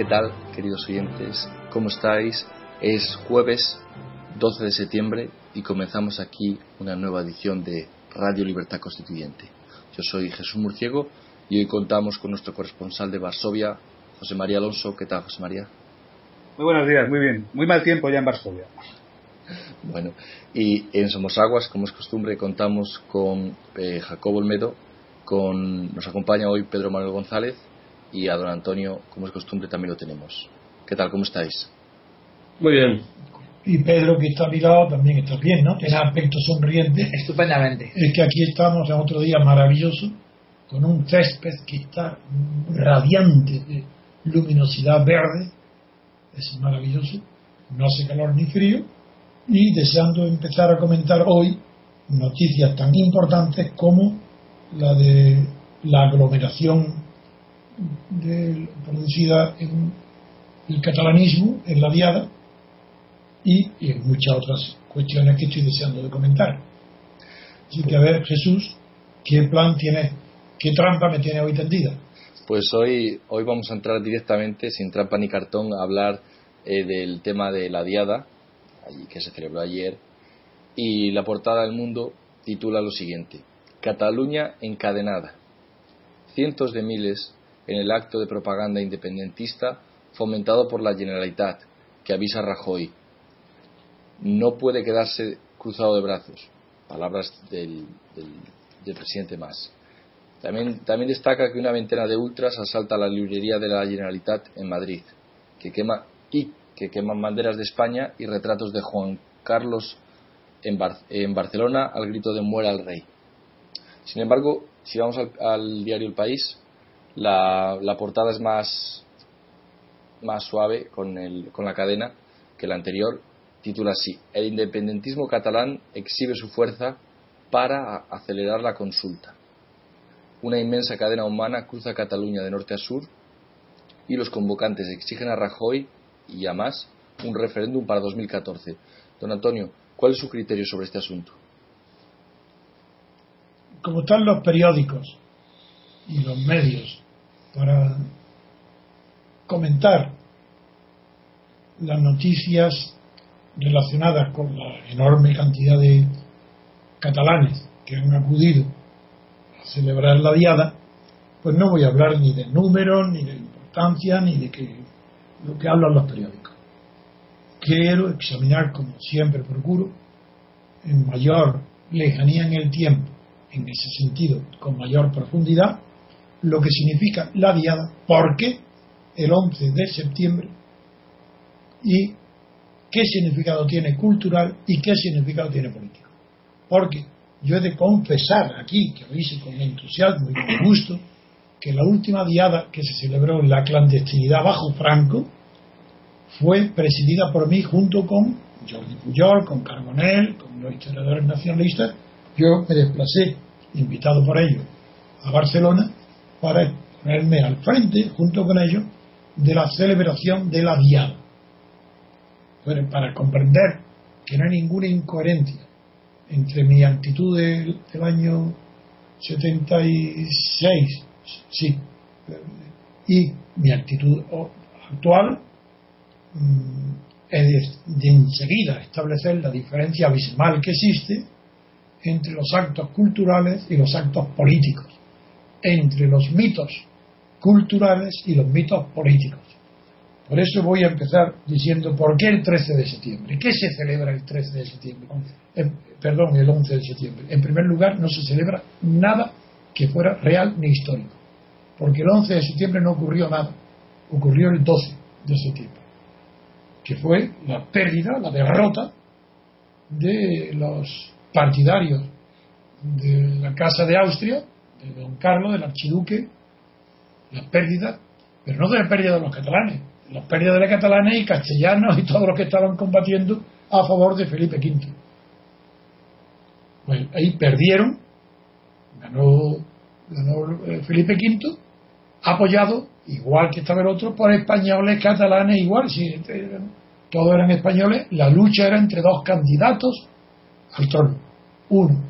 ¿Qué tal, queridos oyentes? ¿Cómo estáis? Es jueves 12 de septiembre y comenzamos aquí una nueva edición de Radio Libertad Constituyente. Yo soy Jesús Murciego y hoy contamos con nuestro corresponsal de Varsovia, José María Alonso. ¿Qué tal, José María? Muy buenos días, muy bien. Muy mal tiempo ya en Varsovia. Bueno, y en Somosaguas, como es costumbre, contamos con eh, Jacobo Olmedo, con, nos acompaña hoy Pedro Manuel González y a don Antonio, como es costumbre, también lo tenemos. ¿Qué tal? ¿Cómo estáis? Muy bien. Y Pedro, que está a mi lado, también está bien, ¿no? Tiene aspecto sonriente. Estupendamente. Es que aquí estamos en otro día maravilloso, con un césped que está radiante de luminosidad verde. Es maravilloso. No hace calor ni frío. Y deseando empezar a comentar hoy noticias tan importantes como la de la aglomeración de, producida en el catalanismo, en la diada, y, y, en muchas otras cuestiones que estoy deseando de comentar. Así que a ver, Jesús, ¿qué plan tiene, qué trampa me tiene hoy tendida? Pues hoy, hoy vamos a entrar directamente, sin trampa ni cartón, a hablar eh, del tema de la diada, que se celebró ayer, y la portada del mundo titula lo siguiente, Cataluña encadenada. Cientos de miles en el acto de propaganda independentista fomentado por la Generalitat, que avisa a Rajoy. No puede quedarse cruzado de brazos. Palabras del, presidente Mas. También, también, destaca que una veintena de ultras asalta la librería de la Generalitat en Madrid, que quema, y que queman banderas de España y retratos de Juan Carlos en, Bar, en Barcelona al grito de muera al rey. Sin embargo, si vamos al diario El País, la, la, portada es más, más suave con, el, con la cadena que la anterior. Titula así: El independentismo catalán exhibe su fuerza para acelerar la consulta. Una inmensa cadena humana cruza Cataluña de norte a sur y los convocantes exigen a Rajoy y a más un referéndum para 2014. Don Antonio, ¿cuál es su criterio sobre este asunto? Como están los periódicos y los medios para comentar las noticias relacionadas con la enorme cantidad de catalanes que han acudido a celebrar la diada, pues no voy a hablar ni de números, ni de importancia, ni de lo que hablan los periódicos. Quiero examinar, como siempre procuro, en mayor lejanía en el tiempo, en ese sentido, con mayor profundidad, lo que significa la diada, por qué el 11 de septiembre y qué significado tiene cultural y qué significado tiene político. Porque yo he de confesar aquí, que lo hice con entusiasmo y con gusto, que la última diada que se celebró en la clandestinidad bajo Franco fue presidida por mí junto con Jordi Pujol, con Carbonell, con los historiadores nacionalistas. Yo me desplacé, invitado por ellos, a Barcelona para ponerme al frente, junto con ellos, de la celebración de la diada. Para comprender que no hay ninguna incoherencia entre mi actitud del, del año 76, sí, y mi actitud actual, es de enseguida establecer la diferencia abismal que existe entre los actos culturales y los actos políticos entre los mitos culturales y los mitos políticos. Por eso voy a empezar diciendo por qué el 13 de septiembre. ¿Qué se celebra el 13 de septiembre? Eh, perdón, el 11 de septiembre. En primer lugar, no se celebra nada que fuera real ni histórico. Porque el 11 de septiembre no ocurrió nada. Ocurrió el 12 de septiembre. Que fue la pérdida, la derrota de los partidarios de la Casa de Austria de don Carlos, del archiduque, las pérdidas, pero no de la pérdida de los catalanes, las pérdidas de los catalanes y castellanos y todos los que estaban combatiendo a favor de Felipe V. Pues ahí perdieron, ganó, ganó eh, Felipe V, apoyado, igual que estaba el otro, por españoles, catalanes, igual, si todos eran españoles, la lucha era entre dos candidatos al trono. Uno,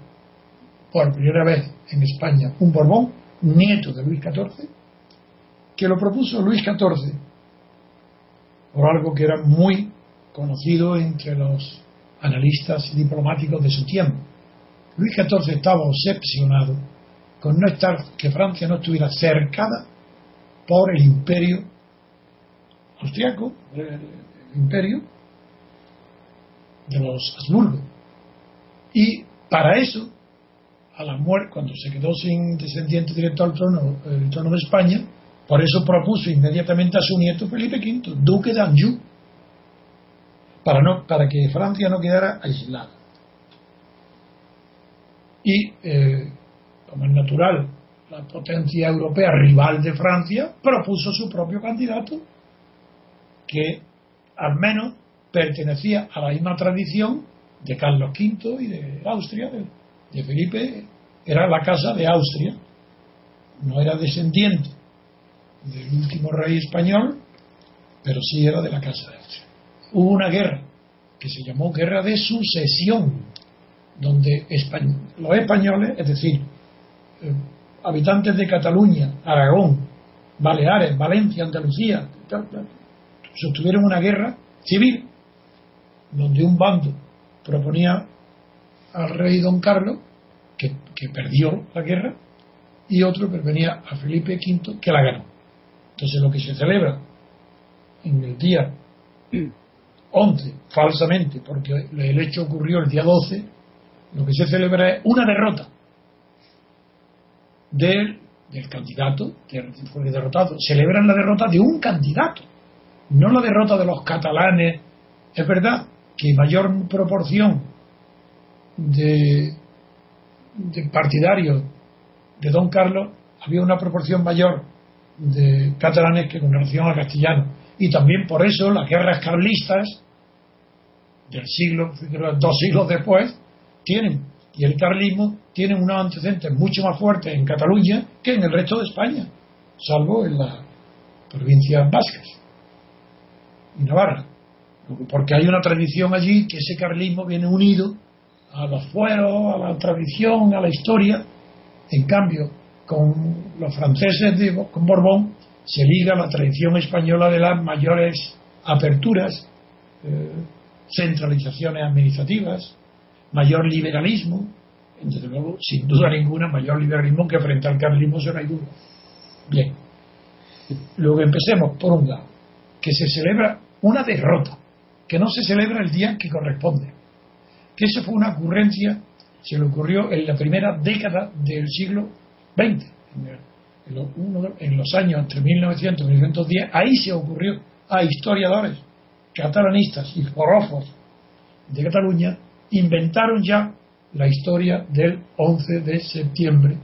por primera vez en España un Borbón, nieto de Luis XIV, que lo propuso Luis XIV por algo que era muy conocido entre los analistas diplomáticos de su tiempo. Luis XIV estaba obsesionado con no estar, que Francia no estuviera cercada por el imperio austriaco, el imperio de los Habsburgo. Y para eso, a la muerte, cuando se quedó sin descendiente directo al trono, el trono de España, por eso propuso inmediatamente a su nieto Felipe V, duque de Anjou, para, no, para que Francia no quedara aislada. Y, eh, como es natural, la potencia europea rival de Francia propuso su propio candidato, que al menos pertenecía a la misma tradición de Carlos V y de Austria, Felipe, era la casa de Austria, no era descendiente del último rey español, pero sí era de la casa de Austria. Hubo una guerra que se llamó Guerra de Sucesión, donde los españoles, es decir, eh, habitantes de Cataluña, Aragón, Baleares, Valencia, Andalucía, sostuvieron una guerra civil donde un bando proponía al rey don Carlos, que, perdió la guerra, y otro proponía a Felipe V, que la ganó. Entonces lo que se celebra en el día 11, falsamente, porque el hecho ocurrió el día 12, lo que se celebra es una derrota del, del candidato que fue derrotado. Celebran la derrota de un candidato, no la derrota de los catalanes. Es verdad que mayor proporción de, de partidarios de Don Carlos había una proporción mayor de catalanes que con relación a castellanos. Y también por eso las guerras carlistas del siglo, dos siglos después, tienen, y el carlismo tiene unos antecedentes mucho más fuertes en Cataluña que en el resto de España, salvo en las provincias vascas y Navarra porque hay una tradición allí que ese carlismo viene unido a los fueros, a la tradición, a la historia. En cambio, con los franceses de, con Borbón se liga la tradición española de las mayores aperturas, eh, centralizaciones administrativas, mayor liberalismo, desde luego, sin duda ninguna, mayor liberalismo que frente al carlismo no hay duda. Bien, luego empecemos por un lado, que se celebra una derrota que no se celebra el día que corresponde. Que eso fue una ocurrencia, se le ocurrió en la primera década del siglo XX, en los años entre 1900 y 1910, ahí se ocurrió a historiadores catalanistas y forofos de Cataluña, inventaron ya la historia del 11 de septiembre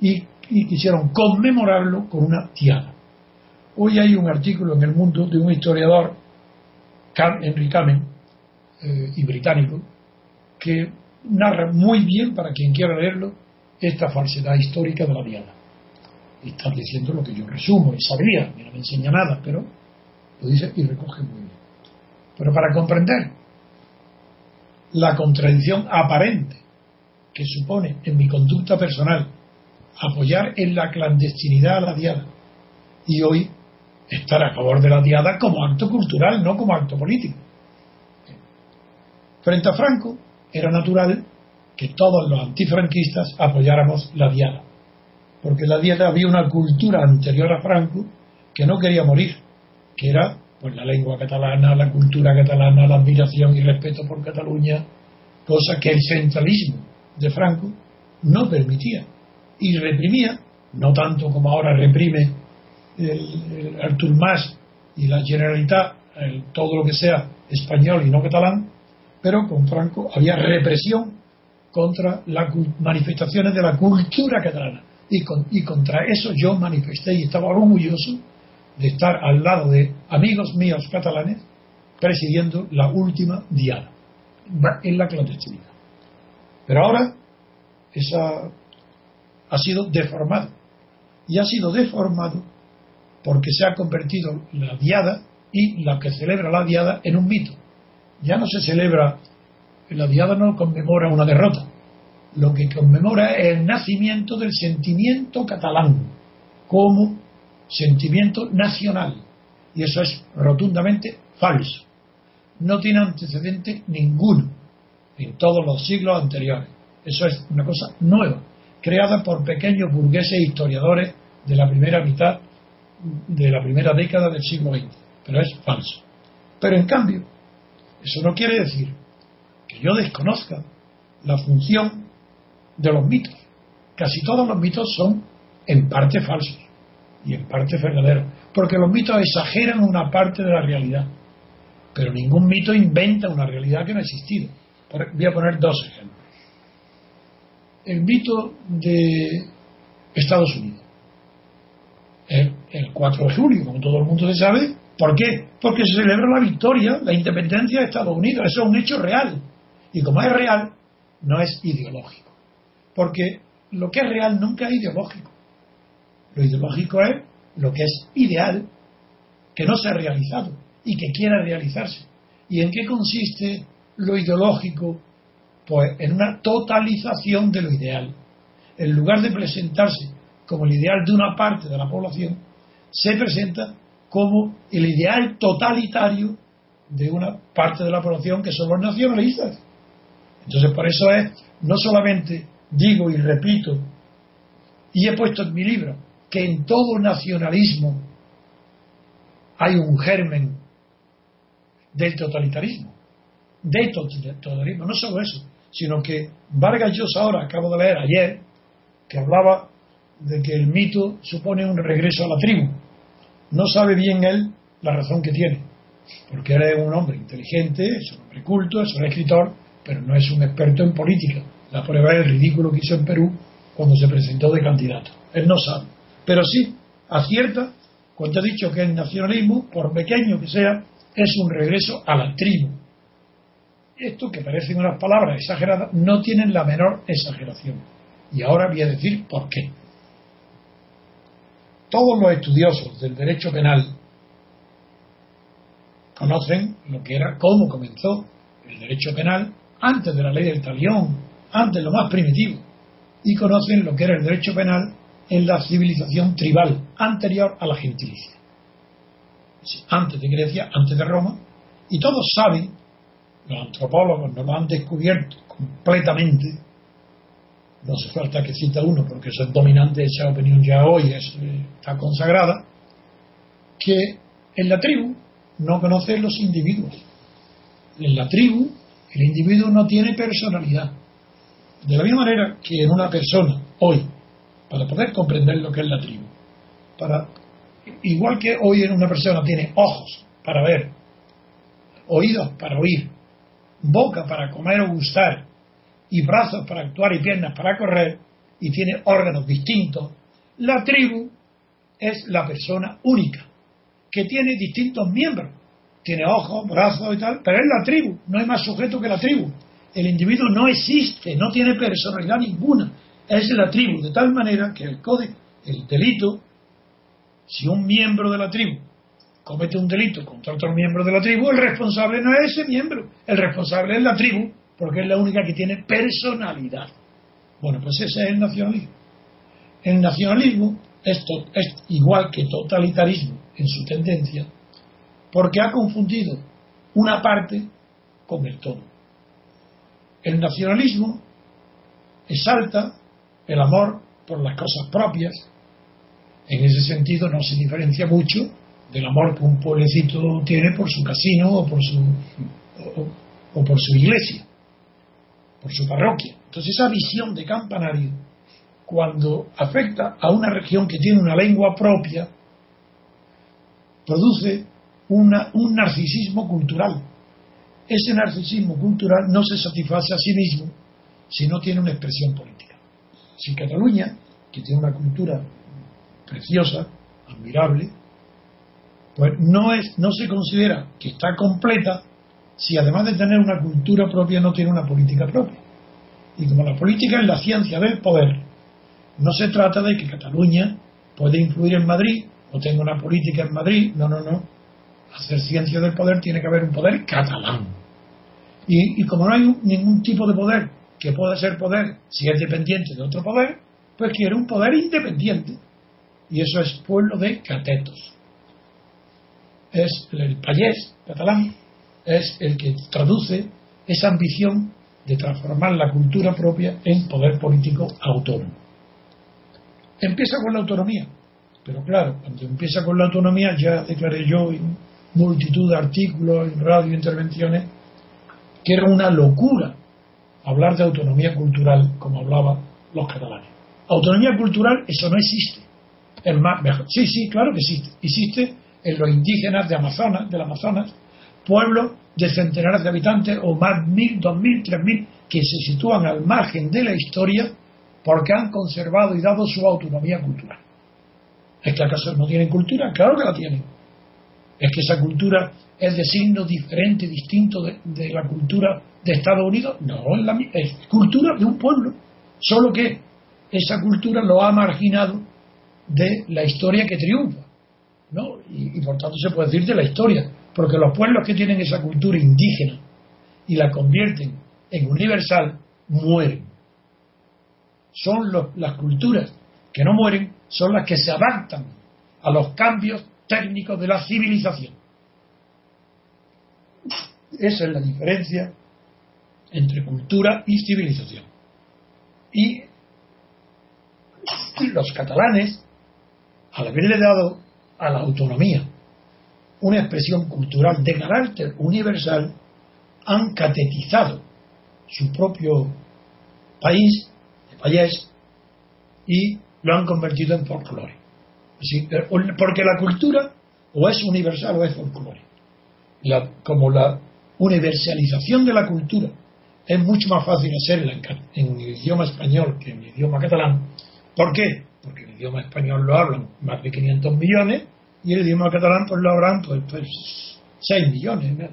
y, quisieron conmemorarlo con una tiara. Hoy hay un artículo en el mundo de un historiador Henry Kamen, eh, y británico, que narra muy bien, para quien quiera leerlo, esta falsedad histórica de la diana. Está diciendo lo que yo resumo y sabría, no me enseña nada, pero lo dice y recoge muy bien. Pero para comprender la contradicción aparente que supone en mi conducta personal apoyar en la clandestinidad a la diada y hoy estar a favor de la diada como acto cultural, no como acto político. Frente a Franco, era natural que todos los antifranquistas apoyáramos la diada, porque la diada había una cultura anterior a Franco que no quería morir, que era pues la lengua catalana, la cultura catalana, la admiración y respeto por Cataluña, cosa que el centralismo de Franco no permitía y reprimía, no tanto como ahora reprime el, Artur Mas y la Generalitat, todo lo que sea español y no catalán, pero con Franco había represión contra las manifestaciones de la cultura catalana. Y, y contra eso yo manifesté y estaba orgulloso de estar al lado de amigos míos catalanes presidiendo la última diada en la clandestinidad. Pero ahora esa ha sido deformado y ha sido deformado porque se ha convertido la diada y la que celebra la diada en un mito. Ya no se celebra, la diada no conmemora una derrota, lo que conmemora es el nacimiento del sentimiento catalán como sentimiento nacional. Y eso es rotundamente falso. No tiene antecedente ninguno en todos los siglos anteriores. Eso es una cosa nueva, creada por pequeños burgueses historiadores de la primera mitad de la primera década del siglo XX. Pero es falso. Pero en cambio, eso no quiere decir que yo desconozca la función de los mitos. Casi todos los mitos son en parte falsos y en parte verdaderos, porque los mitos exageran una parte de la realidad, pero ningún mito inventa una realidad que no ha existido. Voy a poner dos ejemplos. El mito de Estados Unidos. El, el 4 de julio, como todo el mundo se sabe, ¿por qué? Porque se celebra la victoria, la independencia de Estados Unidos. Eso es un hecho real. Y como es real, no es ideológico. Porque lo que es real nunca es ideológico. Lo ideológico es lo que es ideal, que no se ha realizado y que quiera realizarse. ¿Y en qué consiste lo ideológico? Pues en una totalización de lo ideal. En lugar de presentarse como el ideal de una parte de la población, se presenta como el ideal totalitario de una parte de la población que son los nacionalistas. Entonces, por eso es, no solamente digo y repito, y he puesto en mi libro, que en todo nacionalismo hay un germen del totalitarismo, de totalitarismo, no solo eso, sino que Vargas Llosa ahora, acabo de leer ayer, que hablaba de que el mito supone un regreso a la tribu. No sabe bien él la razón que tiene, porque él es un hombre inteligente, es un hombre culto, es un escritor, pero no es un experto en política. La prueba es el ridículo que hizo en Perú cuando se presentó de candidato. Él no sabe. Pero sí acierta cuando ha dicho que el nacionalismo, por pequeño que sea, es un regreso a la tribu. Esto, que parecen unas palabras exageradas, no tienen la menor exageración. Y ahora voy a decir por qué. Todos los estudiosos del derecho penal conocen lo que era, cómo comenzó el derecho penal antes de la ley del talión, antes de lo más primitivo, y conocen lo que era el derecho penal en la civilización tribal anterior a la gentilicia. Antes de Grecia, antes de Roma, y todos saben, los antropólogos nos lo han descubierto completamente, no hace falta que cita uno porque eso es dominante, esa opinión ya hoy está consagrada, que en la tribu no conocen los individuos. En la tribu el individuo no tiene personalidad. De la misma manera que en una persona hoy para poder comprender lo que es la tribu. Para, igual que hoy en una persona tiene ojos para ver, oídos para oír, boca para comer o gustar, y brazos para actuar y piernas para correr, y tiene órganos distintos, la tribu es la persona única, que tiene distintos miembros. Tiene ojos, brazos y tal, pero es la tribu, no hay más sujeto que la tribu. El individuo no existe, no tiene personalidad ninguna, es la tribu, de tal manera que el código, el delito, si un miembro de la tribu comete un delito contra otro miembro de la tribu, el responsable no es ese miembro, el responsable es la tribu, porque es la única que tiene personalidad. Bueno, pues ese es el nacionalismo. El nacionalismo es, igual que totalitarismo en su tendencia, porque ha confundido una parte con el todo. El nacionalismo exalta el amor por las cosas propias, en ese sentido no se diferencia mucho del amor que un pueblecito tiene por su casino o por su, o, por su iglesia, por su parroquia. Entonces esa visión de campanario, cuando afecta a una región que tiene una lengua propia, produce una, un narcisismo cultural. Ese narcisismo cultural no se satisface a sí mismo si no tiene una expresión política. Si Cataluña, que tiene una cultura preciosa, admirable, pues no, es, no se considera que está completa si además de tener una cultura propia no tiene una política propia. Y como la política es la ciencia del poder, no se trata de que Cataluña puede influir en Madrid o tenga una política en Madrid, no, no, no. Hacer ciencia del poder tiene que haber un poder catalán. Y, y como no hay ningún tipo de poder que pueda ser poder si es dependiente de otro poder, pues quiere un poder independiente. Y eso es pueblo de catetos. es el payés catalán, es el que traduce esa ambición de transformar la cultura propia en poder político autónomo. Empieza con la autonomía, pero claro, cuando empieza con la autonomía, ya declaré yo en multitud de artículos, en radio, intervenciones, que era una locura hablar de autonomía cultural como hablaban los catalanes. Autonomía cultural, eso no existe. El más, sí, sí, claro que existe. Existe en los indígenas de Amazonas, del Amazonas, pueblos de centenares de habitantes o más mil, dos mil, tres mil, que se sitúan al margen de la historia porque han conservado y dado su autonomía cultural. ¿Es que acaso no tienen cultura? Claro que la tienen. ¿Es que esa cultura es de signo diferente, distinto de, la cultura de Estados Unidos? No, es, la, es cultura de un pueblo. Solo que esa cultura lo ha marginado de la historia que triunfa. ¿no? Y, y, por tanto se puede decir de la historia. Porque los pueblos que tienen esa cultura indígena y la convierten en universal, mueren. Son las culturas que no mueren, son las que se adaptan a los cambios técnicos de la civilización. Esa es la diferencia entre cultura y civilización. Y los catalanes, al haberle dado a la autonomía una expresión cultural de carácter universal, han catetizado su propio país, el país, y lo han convertido en folclore. porque la cultura o es universal o es folclore. como la universalización de la cultura es mucho más fácil hacerla en, en idioma español que en idioma catalán. ¿Por qué? Porque el idioma español lo hablan más de 500 millones y el idioma catalán pues lo hablan pues, pues 6 millones.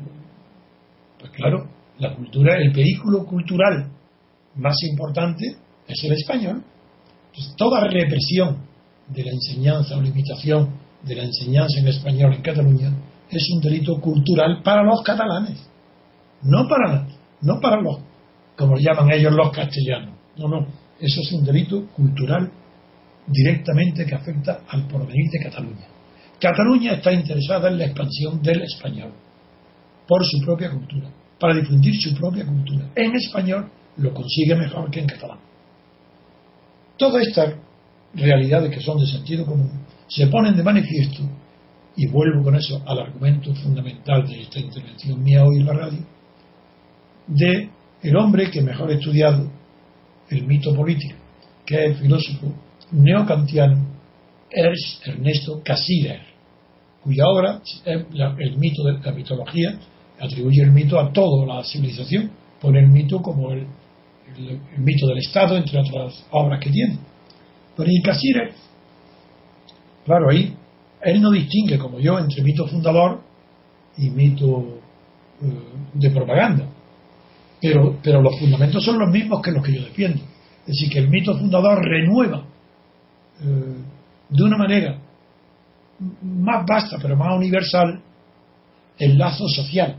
Pues claro, la cultura, el vehículo cultural más importante es el español. Entonces, toda represión de la enseñanza o limitación de la enseñanza en español en Cataluña es un delito cultural para los catalanes, no para, no para los, como llaman ellos, los castellanos. No, no, eso es un delito cultural directamente que afecta al porvenir de Cataluña. Cataluña está interesada en la expansión del español por su propia cultura para difundir su propia cultura. En español lo consigue mejor que en catalán. Todas estas realidades que son de sentido común se ponen de manifiesto, y vuelvo con eso al argumento fundamental de esta intervención mía hoy en la radio, de el hombre que mejor ha estudiado el mito político, que es el filósofo neocantiano es Ernesto Cassirer, cuya obra el mito de la mitología atribuye el mito a toda la civilización, pone el mito como el, mito del Estado, entre otras obras que tiene. Pero en Casire, claro, ahí él no distingue, como yo, entre mito fundador y mito eh, de propaganda. Pero, pero los fundamentos son los mismos que los que yo defiendo. Es decir, que el mito fundador renueva eh, de una manera más vasta, pero más universal, el lazo social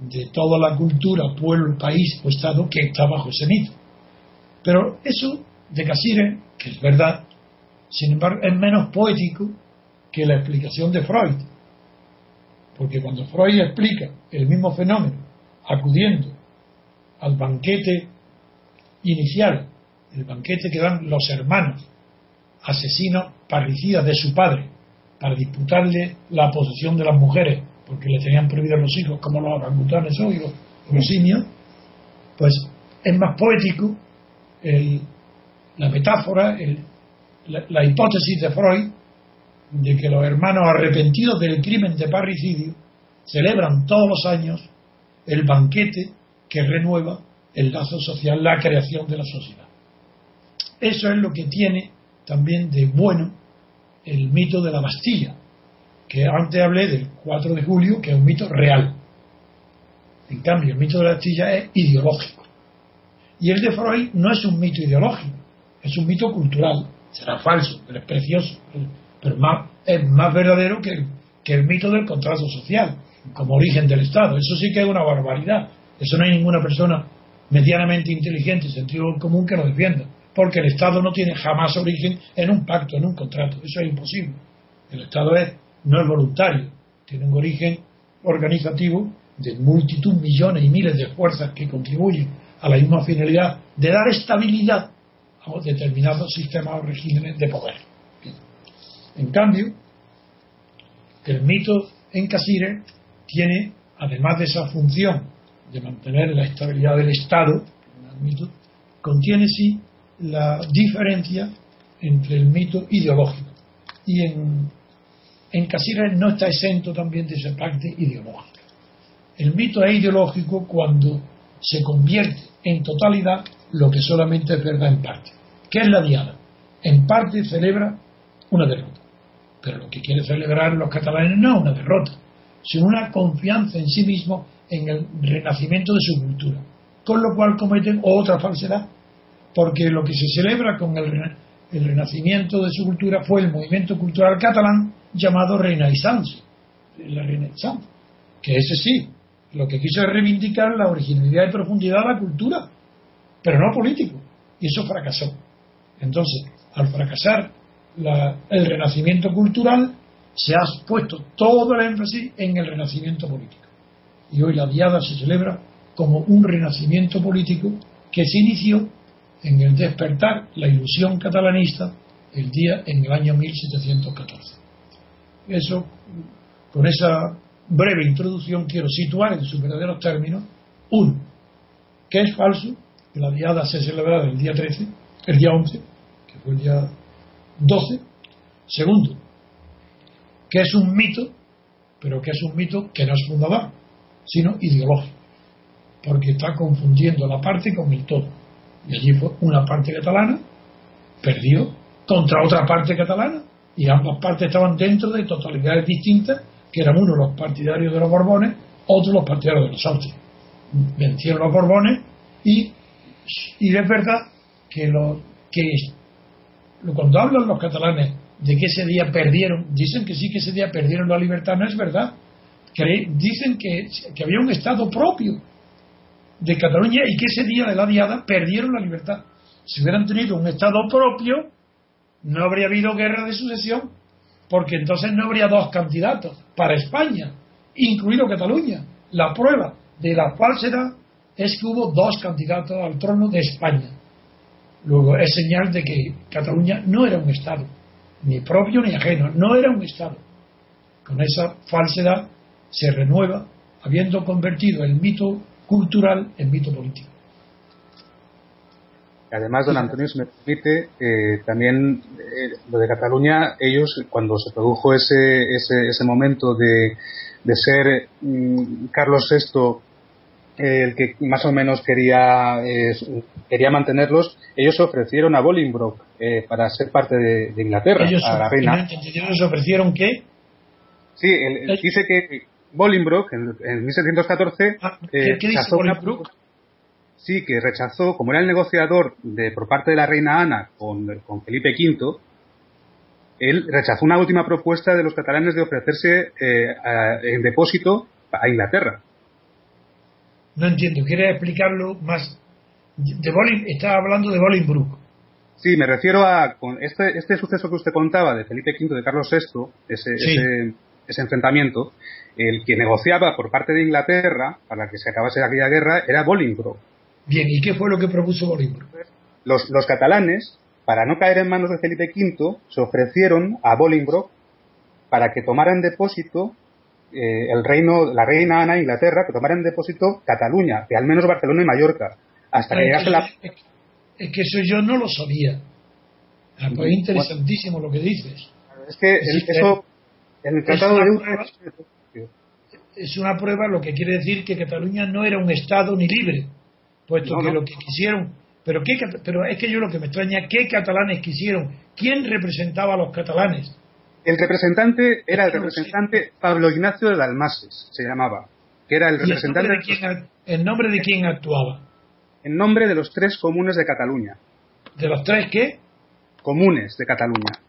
de toda la cultura, pueblo, país o Estado que está bajo ese mito. Pero eso de Casire, que es verdad, sin embargo, es menos poético que la explicación de Freud. Porque cuando Freud explica el mismo fenómeno, acudiendo al banquete inicial, el banquete que dan los hermanos, asesinos parricidas de su padre, para disputarle la posesión de las mujeres porque le tenían prohibido los hijos como los orangutanes hoy, los, los simios, pues es más poético la metáfora, la, la, hipótesis de Freud de que los hermanos arrepentidos del crimen de parricidio celebran todos los años el banquete que renueva el lazo social, la creación de la sociedad. Eso es lo que tiene también de bueno el mito de la Bastilla, que antes hablé del 4 de julio, que es un mito real. En cambio, el mito de la astilla es ideológico. Y el de Freud no es un mito ideológico, es un mito cultural. Será falso, pero es precioso. Pero es más verdadero que, que el mito del contrato social, como origen del Estado. Eso sí que es una barbaridad. Eso no hay ninguna persona medianamente inteligente sentido común que lo defienda. Porque el Estado no tiene jamás origen en un pacto, en un contrato. Eso es imposible. El Estado es no es voluntario, tiene un origen organizativo de multitud, millones y miles de fuerzas que contribuyen a la misma finalidad de dar estabilidad a determinados sistemas o regímenes de poder. En cambio, el mito en Casire tiene, además de esa función de mantener la estabilidad del Estado, contiene sí la diferencia entre el mito ideológico. Y en, en no está exento también de esa parte ideológica. El mito es ideológico cuando se convierte en totalidad lo que solamente es verdad en parte. ¿Qué es la diada? En parte celebra una derrota. Pero lo que quiere celebrar los catalanes no es una derrota, sino una confianza en sí mismo en el renacimiento de su cultura. Con lo cual cometen otra falsedad, porque lo que se celebra con el, renacimiento de su cultura fue el movimiento cultural catalán llamado Renaissance, la Renaissance, que ese sí, lo que quiso es reivindicar la originalidad y profundidad de la cultura, pero no político, y eso fracasó. Entonces, al fracasar el renacimiento cultural, se ha puesto todo el énfasis en el renacimiento político. Y hoy la diada se celebra como un renacimiento político que se inició en el despertar la ilusión catalanista el día en el año 1714. Eso, con esa breve introducción, quiero situar en sus verdaderos términos, uno, que es falso, que la diada se celebrara el día 13, el día 11, que fue el día 12. Segundo, que es un mito, pero que es un mito que no es fundador, sino ideológico, porque está confundiendo la parte con el todo. Y allí fue una parte catalana, perdió contra otra parte catalana, y ambas partes estaban dentro de totalidades distintas, que eran uno los partidarios de los Borbones, otros los partidarios de los Austrias. Vencieron los Borbones y, y es verdad que, lo, que cuando hablan los catalanes de que ese día perdieron, dicen que sí que ese día perdieron la libertad, no es verdad. dicen que, que había un Estado propio de Cataluña y que ese día de la diada perdieron la libertad. Si hubieran tenido un Estado propio, no habría habido guerra de sucesión, porque entonces no habría dos candidatos para España, incluido Cataluña. La prueba de la falsedad es que hubo dos candidatos al trono de España. Luego es señal de que Cataluña no era un Estado, ni propio ni ajeno, no era un Estado. Con esa falsedad se renueva, habiendo convertido el mito cultural en mito político. Además, don Antonio, si me permite, eh, también eh, lo de Cataluña, ellos, cuando se produjo ese, ese, ese momento de, de ser mm, Carlos VI el que más o menos quería, eh, quería mantenerlos, ellos ofrecieron a Bolingbroke eh, para ser parte de, Inglaterra, a la reina. ¿Ellos ofrecieron qué? Sí, dice que Bolingbroke en, en 1714 ah, ¿qué, ¿qué dice Bolingbroke? sí, que rechazó, como era el negociador de, por parte de la reina Ana con, con Felipe V, él rechazó una última propuesta de los catalanes de ofrecerse eh, en depósito a Inglaterra. No entiendo, ¿quieres explicarlo más? De estaba hablando de Bolingbroke. Sí, me refiero a con este, este suceso que usted contaba de Felipe V, de Carlos VI, ese, ese, ese, enfrentamiento, el que negociaba por parte de Inglaterra para que se acabase aquella guerra era Bolingbroke. Bien, ¿y qué fue lo que propuso Bolingbroke? Los, los catalanes, para no caer en manos de Felipe V, se ofrecieron a Bolingbroke para que tomaran depósito eh, el reino, la reina Ana Inglaterra, que tomara en depósito Cataluña, que al menos Barcelona y Mallorca, hasta que llegase la... Es que eso yo no lo sabía. Ah, pues es interesantísimo lo que dices. Es que eso, en el Tratado de es una prueba lo que quiere decir que Cataluña no era un Estado ni libre, puesto que lo que quisieron. Pero, ¿qué, pero es que yo lo que me extraña, ¿qué catalanes quisieron? ¿Quién representaba a los catalanes? El representante era el representante Pablo Ignacio de Dalmases, se llamaba, que era el representante. ¿En nombre de quién actuaba? En nombre de los tres comunes de Cataluña. ¿De los tres qué? Comunes de Cataluña.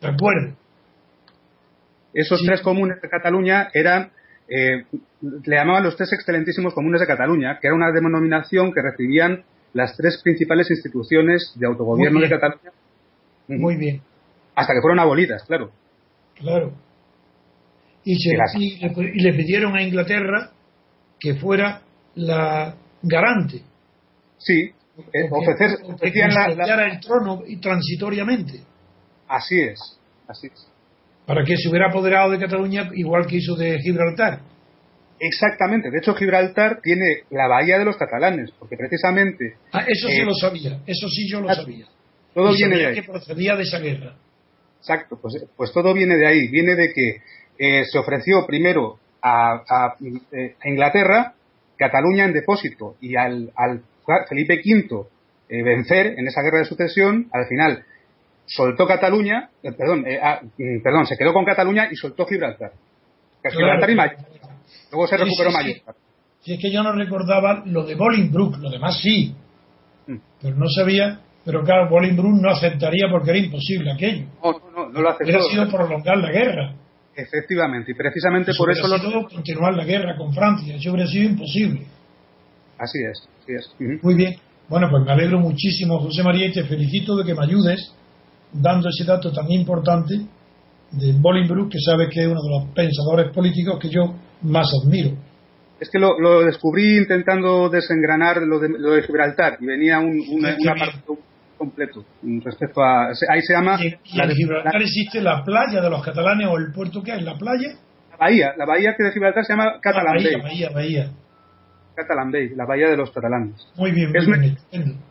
De acuerdo. Esos tres comunes de Cataluña eran, eh, le llamaban los tres excelentísimos comunes de Cataluña, que era una denominación que recibían las tres principales instituciones de autogobierno de Cataluña. Muy bien. Hasta que fueron abolidas, claro. Claro. y, le, pidieron a Inglaterra que fuera la garante. Sí, eh, ofrecer, la, el trono y transitoriamente. Así es, así es. Para que se hubiera apoderado de Cataluña igual que hizo de Gibraltar. Exactamente, de hecho Gibraltar tiene la bahía de los catalanes, porque precisamente... Ah, eso sí eh, lo sabía, eso sí yo lo sabía. Todo viene de ahí. que procedía de esa guerra. Exacto, pues, pues todo viene de ahí, viene de que eh, se ofreció primero a, eh, a, Inglaterra Cataluña en depósito y al, al Felipe V eh, vencer en esa guerra de sucesión, al final soltó Cataluña, perdón, ah, mm, perdón, se quedó con Cataluña y soltó Gibraltar. Gibraltar y Luego se recuperó sí, Si es que yo no recordaba lo de Bolingbroke, lo demás sí, mm. pero no sabía pero claro, Bolingbroke no aceptaría porque era imposible aquello. No, no, no, no lo aceptó. Hubiera sido prolongar la guerra. Efectivamente, y precisamente por eso... Lo... continuar la guerra con Francia, eso hubiera sido imposible. Así es, así es. Muy bien. Bueno, pues me alegro muchísimo, José María, y te felicito de que me ayudes dando ese dato tan importante de Bolingbroke, que sabes que es uno de los pensadores políticos que yo más admiro. Es que lo, lo descubrí intentando desengranar lo de, lo de Gibraltar. Y venía un, una, una parte, completo respecto a ahí se llama y, en Gibraltar. Existe la playa de los catalanes o el puerto que hay la playa. La bahía la bahía que de Gibraltar se llama Catalan bahía, Bay. bahía bahía. Catalan Bay la bahía de los catalanes. Muy bien muy bien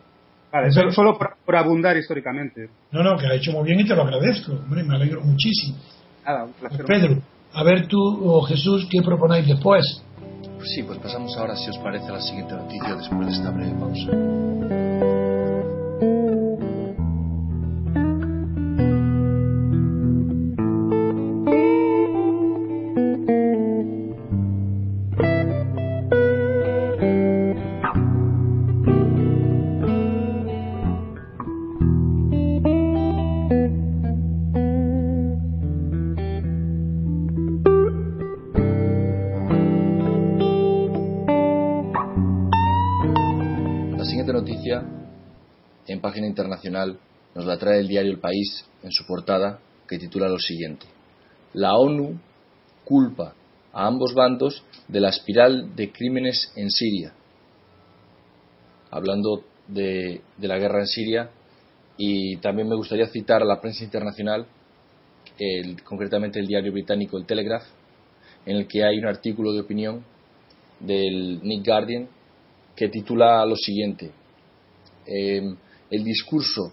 vale, solo, solo por, abundar históricamente no no que ha hecho muy bien y te lo agradezco hombre me alegro muchísimo Nada, un placer. Pues Pedro a ver tú o Jesús qué proponéis después pues sí, pues pasamos ahora, si os parece, a la siguiente noticia después de esta breve pausa. Página internacional nos la trae el diario El País en su portada, que titula lo siguiente. La ONU culpa a ambos bandos de la espiral de crímenes en Siria. Hablando de, la guerra en Siria, y también me gustaría citar a la prensa internacional, concretamente el diario británico El Telegraph, en el que hay un artículo de opinión del Nick Guardian que titula lo siguiente. Em, el discurso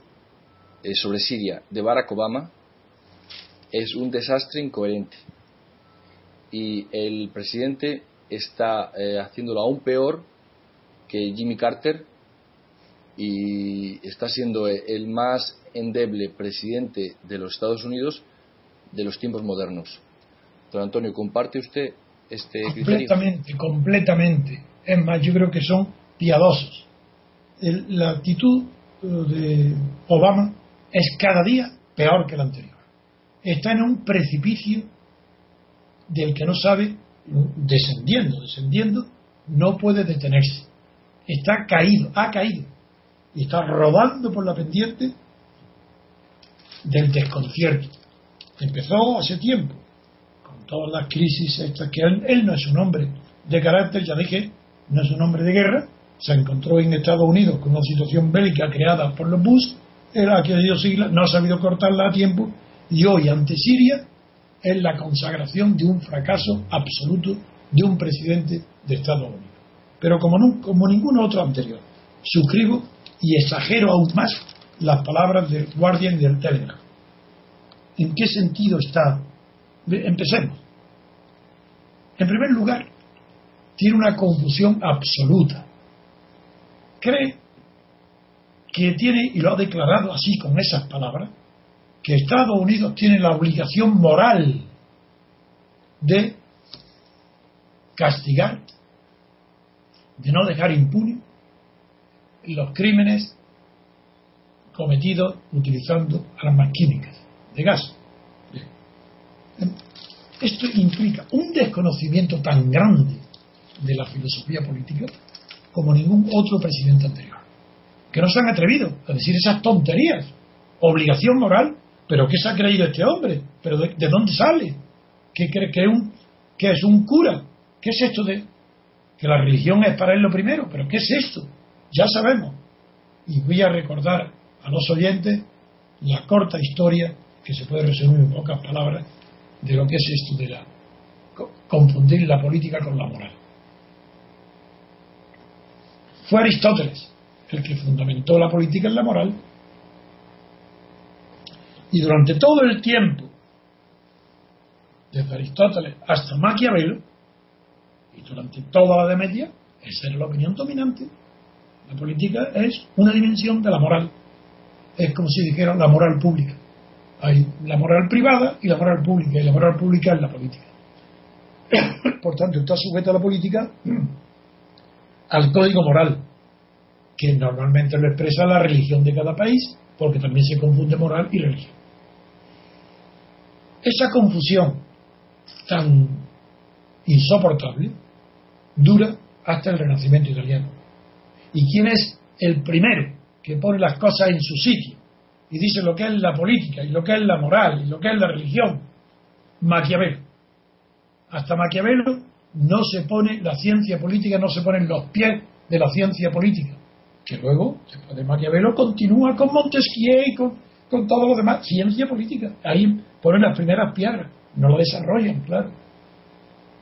eh, sobre Siria de Barack Obama es un desastre incoherente y el presidente está eh, haciéndolo aún peor que Jimmy Carter y está siendo el más endeble presidente de los Estados Unidos de los tiempos modernos. Don Antonio, ¿comparte usted este completamente, Completamente, Es más, yo creo que son piadosos. la actitud de Obama es cada día peor que el anterior. Está en un precipicio del que no sabe, descendiendo, descendiendo, no puede detenerse. Está caído, ha caído, y está rodando por la pendiente del desconcierto. Empezó hace tiempo, con todas las crisis estas que él, él no es un hombre de carácter, ya dije, no es un hombre de guerra, se encontró en Estados Unidos con una situación bélica creada por los Bush, querido sigla, no ha sabido cortarla a tiempo y hoy ante Siria es la consagración de un fracaso absoluto de un presidente de Estados Unidos. Pero como, no, como ningún otro anterior, suscribo y exagero aún más las palabras del Guardian del Telegraph. ¿En qué sentido está? Empecemos. En primer lugar, tiene una confusión absoluta cree que tiene, y lo ha declarado así con esas palabras, que Estados Unidos tiene la obligación moral de castigar, de no dejar impune los crímenes cometidos utilizando armas químicas, de gas. Esto implica un desconocimiento tan grande de la filosofía política como ningún otro presidente anterior. Que no se han atrevido a decir esas tonterías. Obligación moral. ¿Pero qué se ha creído este hombre? ¿Pero de, dónde sale? ¿Qué cree que, un, es un cura? ¿Qué es esto de que la religión es para él lo primero? ¿Pero qué es esto? Ya sabemos. Y voy a recordar a los oyentes la corta historia, que se puede resumir en pocas palabras, de lo que es esto de la confundir la política con la moral. Fue Aristóteles el que fundamentó la política en la moral. Y durante todo el tiempo, desde Aristóteles hasta Maquiavelo, y durante toda la de Media, esa era la opinión dominante. La política es una dimensión de la moral. Es como si dijera la moral pública. Hay la moral privada y la moral pública, y la moral pública es la política. Por tanto, está sujeta a la política al código moral, que normalmente lo expresa la religión de cada país, porque también se confunde moral y religión. Esa confusión tan insoportable dura hasta el Renacimiento italiano. ¿Y quién es el primero que pone las cosas en su sitio y dice lo que es la política y lo que es la moral y lo que es la religión? Maquiavelo. Hasta Maquiavelo no se pone la ciencia política, no se pone los pies de la ciencia política, que luego, después de Maquiavelo, continúa con Montesquieu y con, con todo lo demás, ciencia política. Ahí ponen las primeras piedras, no lo desarrollan, claro,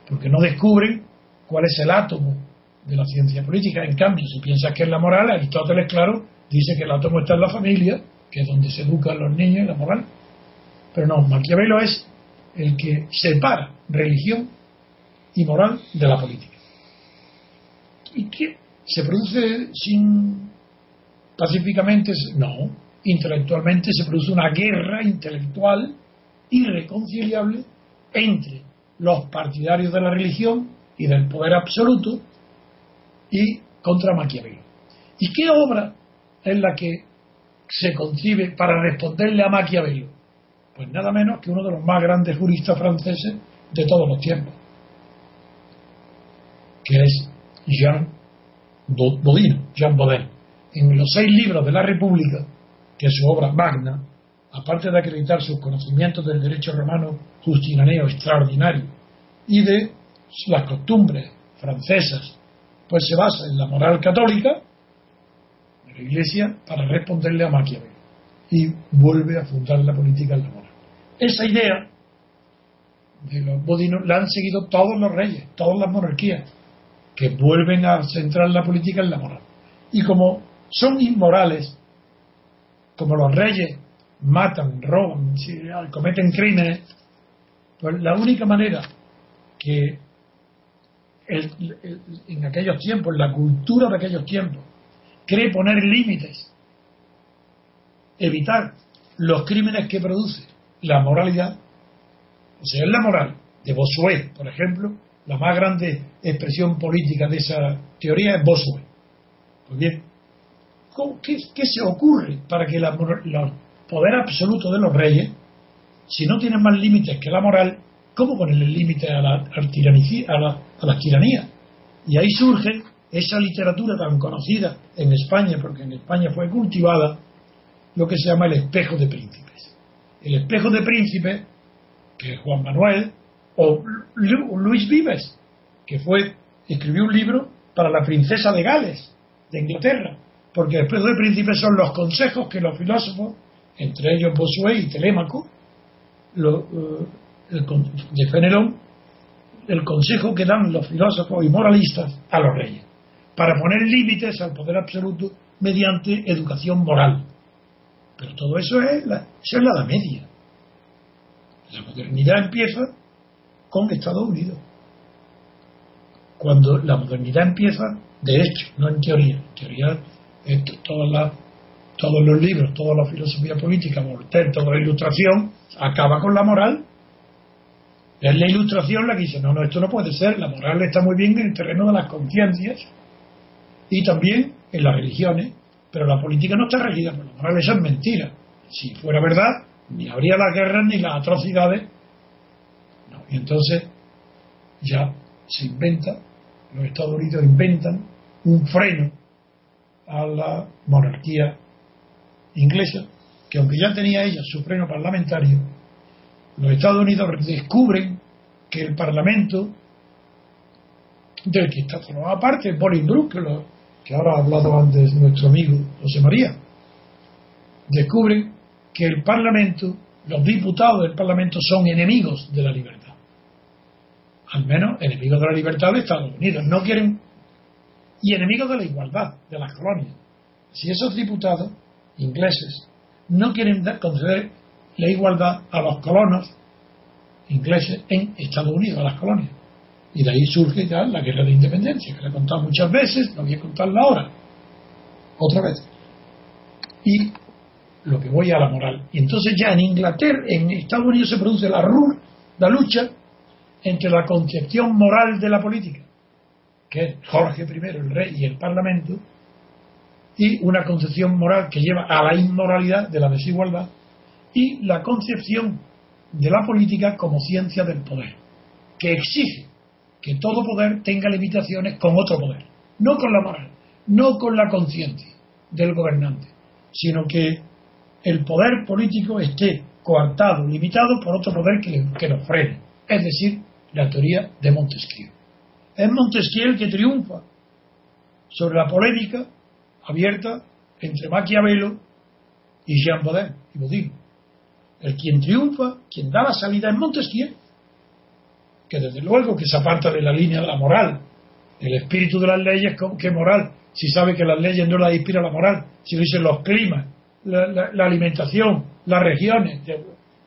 porque no descubren cuál es el átomo de la ciencia política. En cambio, si piensas que es la moral, Aristóteles, claro, dice que el átomo está en la familia, que es donde se educan los niños, la moral. Pero no, Maquiavelo es el que separa religión y moral de la política. ¿Y qué se produce sin pacíficamente? No, intelectualmente se produce una guerra intelectual irreconciliable entre los partidarios de la religión y del poder absoluto y contra Maquiavelo. ¿Y qué obra es la que se concibe para responderle a Maquiavelo? Pues nada menos que uno de los más grandes juristas franceses de todos los tiempos, que es Jean Bodin, Jean Baudin. En los seis libros de la República, que es su obra magna, aparte de acreditar sus conocimientos del derecho romano justinaneo extraordinario y de las costumbres francesas, pues se basa en la moral católica de la Iglesia para responderle a Maquiavelo y vuelve a fundar la política en la moral. Esa idea de los bodinos la han seguido todos los reyes, todas las monarquías, que vuelven a centrar la política en la moral. Y como son inmorales, como los reyes matan, roban, cometen crímenes, pues la única manera que en aquellos tiempos, la cultura de aquellos tiempos, cree poner límites, evitar los crímenes que produce la moralidad, o sea, es la moral de Bossuet, por ejemplo, la más grande expresión política de esa teoría es Bossuet. Pues bien, ¿qué, se ocurre para que el poder absoluto de los reyes, si no tienen más límites que la moral, ¿cómo ponerle límites a, la, a, las tiranías? Y ahí surge esa literatura tan conocida en España, porque en España fue cultivada, lo que se llama el espejo de príncipes. El espejo de príncipes, que es Juan Manuel, o Luis Vives, que fue, escribió un libro para la princesa de Gales, de Inglaterra, porque el espejo de príncipes son los consejos que los filósofos, entre ellos Bossuet y Telémaco, eh, de Fenelón, el consejo que dan los filósofos y moralistas a los reyes, para poner límites al poder absoluto mediante educación moral. Pero todo eso es eso es la Edad Media. La modernidad empieza con Estados Unidos. Cuando la modernidad empieza, de hecho, no en teoría, en teoría todos los libros, toda la filosofía política, Voltaire, toda la ilustración, acaba con la moral es la ilustración la que dice, no, no, esto no puede ser, la moral está muy bien en el terreno de las conciencias y también en las religiones, pero la política no está regida por la moral, esa es mentira. Si fuera verdad, ni habría las guerras ni las atrocidades. Y entonces ya se inventa, los Estados Unidos inventan un freno a la monarquía inglesa, que aunque ya tenía ella su freno parlamentario, los Estados Unidos descubren que el Parlamento, del que está formado parte, Bolingbrook, que, que ahora ha hablado antes nuestro amigo José María, descubre que el Parlamento, los diputados del Parlamento son enemigos de la libertad. Al menos enemigos de la libertad de Estados Unidos. No quieren. Y enemigos de la igualdad de las colonias. Si esos diputados ingleses no quieren conceder la igualdad a los colonos ingleses en Estados Unidos, a las colonias. Y de ahí surge ya la guerra de independencia, que la he contado muchas veces, no voy a contarla ahora. Otra vez. Y lo que voy a la moral. Y entonces ya en Inglaterra, en Estados Unidos se produce la, la lucha entre la concepción moral de la política, que es Jorge I, el rey y el parlamento, y una concepción moral que lleva a la inmoralidad de la desigualdad, y la concepción de la política como ciencia del poder, que exige que todo poder tenga limitaciones con otro poder, no con la moral, no con la conciencia del gobernante, sino que el poder político esté coartado, limitado por otro poder que, que lo frene, es decir, la teoría de Montesquieu. Es Montesquieu el que triunfa sobre la polémica abierta entre Maquiavelo y Jean Baudin y Baudin. El quien triunfa, quien da la salida es Montesquieu, que desde luego que se aparta de la línea de la moral. El espíritu de las leyes, ¿qué moral? Si sabe que las leyes no las inspira la moral, si lo dicen los climas, la, la alimentación, las regiones.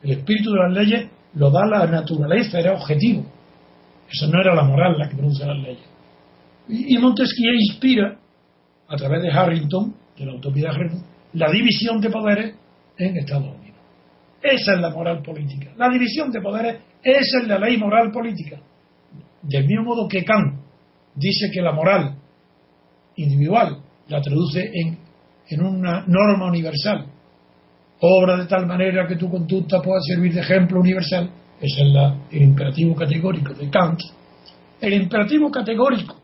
El espíritu de las leyes lo da la naturaleza, era objetivo. Eso no era la moral la que produce las leyes. Y, Montesquieu inspira, a través de Harrington, de la utopía Harrington, la división de poderes en Estados Unidos. Esa es la moral política. La división de poderes, esa es la ley moral política. Del mismo modo que Kant dice que la moral individual la traduce en, en una norma universal, obra de tal manera que tu conducta pueda servir de ejemplo universal, ese es el imperativo categórico de Kant. El imperativo categórico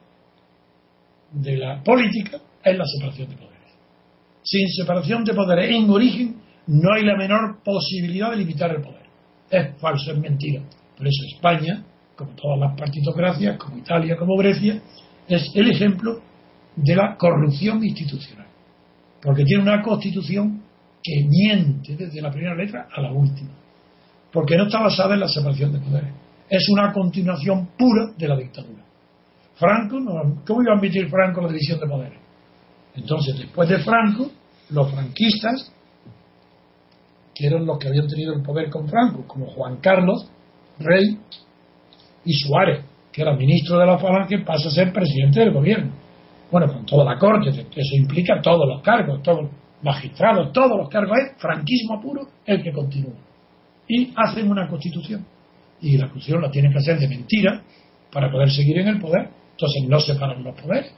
de la política es la separación de poderes. Sin separación de poderes en origen no hay la menor posibilidad de limitar el poder. Es falso, es mentira. Por eso España, como todas las partitocracias, como Italia, como Grecia, es el ejemplo de la corrupción institucional. Porque tiene una constitución que miente desde la primera letra a la última porque no está basada en la separación de poderes. Es una continuación pura de la dictadura. Franco, ¿cómo iba a admitir Franco la división de poderes? Entonces, después de Franco, los franquistas, que eran los que habían tenido el poder con Franco, como Juan Carlos, rey, y Suárez, que era ministro de la Falange, pasa a ser presidente del gobierno. Bueno, con toda la corte, eso implica todos los cargos, todos los magistrados, todos los cargos, es franquismo puro el que continúa y hacen una constitución. Y la constitución la tienen que hacer de mentira para poder seguir en el poder. Entonces no separan los poderes.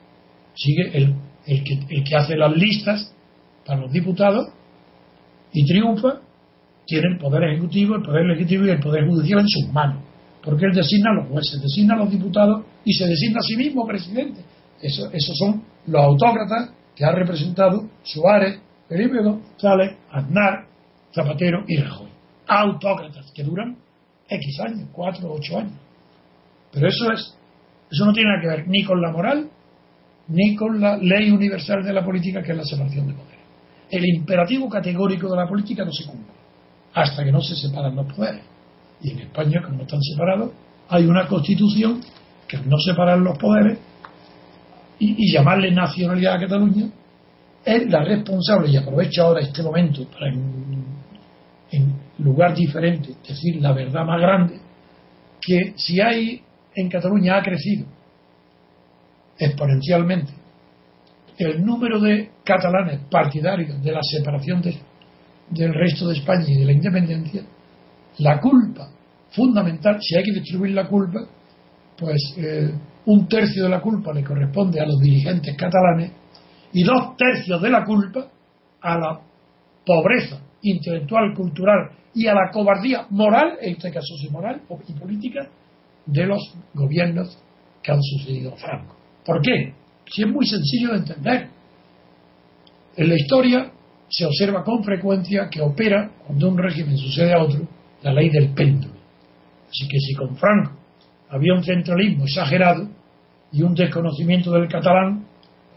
Sigue el, el, que, el que hace las listas para los diputados y triunfa, tiene el poder ejecutivo, el poder legislativo y el poder judicial en sus manos. Porque él designa a los jueces, designa a los diputados y se designa a sí mismo presidente. Eso, esos son los autócratas que ha representado Suárez, Felipe González, Aznar, Zapatero y Rajoy autócratas que duran X años, 4 o 8 años. Pero eso es, eso no tiene nada que ver ni con la moral, ni con la ley universal de la política, que es la separación de poderes. El imperativo categórico de la política no se cumple, hasta que no se separan los poderes. Y en España, como están separados, hay una constitución que al no separar los poderes y, llamarle nacionalidad a Cataluña, es la responsable, y aprovecho ahora este momento para en lugar diferente, es decir, la verdad más grande, que si hay en Cataluña ha crecido exponencialmente el número de catalanes partidarios de la separación del resto de España y de la independencia, la culpa fundamental, si hay que distribuir la culpa, pues eh, un tercio de la culpa le corresponde a los dirigentes catalanes y dos tercios de la culpa a la pobreza intelectual, cultural y a la cobardía moral, en este caso sí moral y política, de los gobiernos que han sucedido a Franco. ¿Por qué? Si es muy sencillo de entender. En la historia se observa con frecuencia que opera, cuando un régimen sucede a otro, la ley del péndulo. Así que si con Franco había un centralismo exagerado y un desconocimiento del catalán,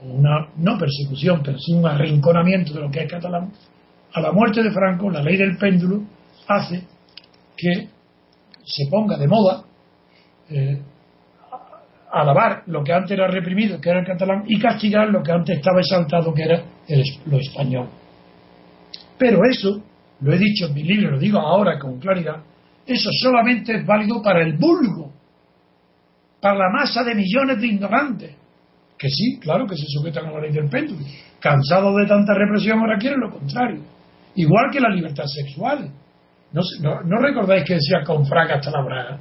o una no persecución, pero sí un arrinconamiento de lo que es catalán, a la muerte de Franco, la ley del péndulo hace que se ponga de moda eh, alabar lo que antes era reprimido, que era el catalán, y castigar lo que antes estaba exaltado, que era el, lo español. Pero eso, lo he dicho en mi libro, lo digo ahora con claridad, eso solamente es válido para el vulgo, para la masa de millones de ignorantes, que sí, claro que se sujetan a la ley del péndulo, cansados de tanta represión ahora quieren lo contrario, igual que la libertad sexual. ¿No, no, recordáis que decía con fraca hasta la braga?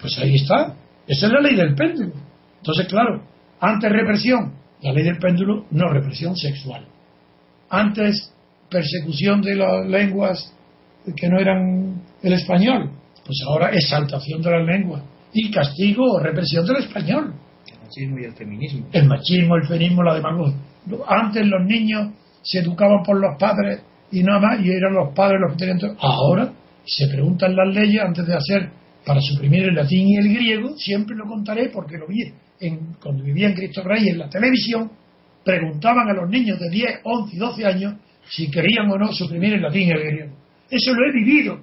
Pues ahí está, esa es la ley del péndulo. Entonces, claro, antes represión, la ley del péndulo, no represión sexual. Antes persecución de las lenguas que no eran el español, pues ahora exaltación de las lenguas y castigo o represión del español. El machismo y el feminismo. El machismo, el feminismo, la demagogia. Antes los niños se educaban por los padres y nada más, y eran los padres los que tenían. Ahora se preguntan las leyes antes de hacer para suprimir el latín y el griego, siempre lo contaré porque lo vi en, cuando vivía en Cristo Rey en la televisión, preguntaban a los niños de 10, 11 y 12 años si querían o no suprimir el latín y el griego. Eso lo he vivido.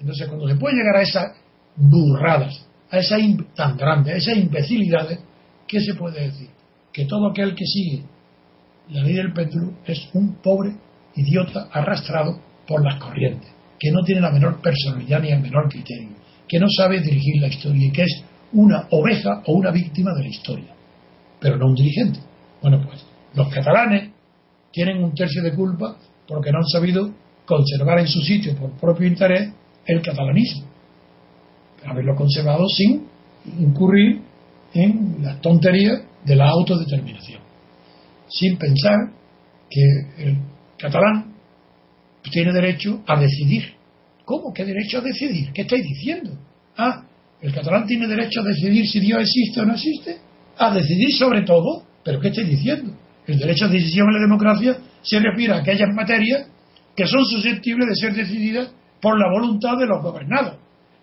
Entonces, cuando se puede llegar a esas burradas, a esa tan grandes, a esas imbecilidades, ¿qué se puede decir? Que todo aquel que sigue la ley del péndulo es un pobre idiota arrastrado por las corrientes, que no tiene la menor personalidad ni el menor criterio, que no sabe dirigir la historia y que es una oveja o una víctima de la historia, pero no un dirigente. Bueno, pues los catalanes tienen un tercio de culpa porque no han sabido conservar en su sitio por propio interés el catalanismo. Haberlo conservado sin incurrir en las tonterías de la autodeterminación. Sin pensar que el catalán tiene derecho a decidir. ¿Cómo? ¿Qué derecho a decidir? ¿Qué estáis diciendo? Ah, el catalán tiene derecho a decidir si Dios existe o no existe. A decidir sobre todo. ¿Pero qué estáis diciendo? El derecho a decisión en la democracia se refiere a aquellas materias que son susceptibles de ser decididas por la voluntad de los gobernados.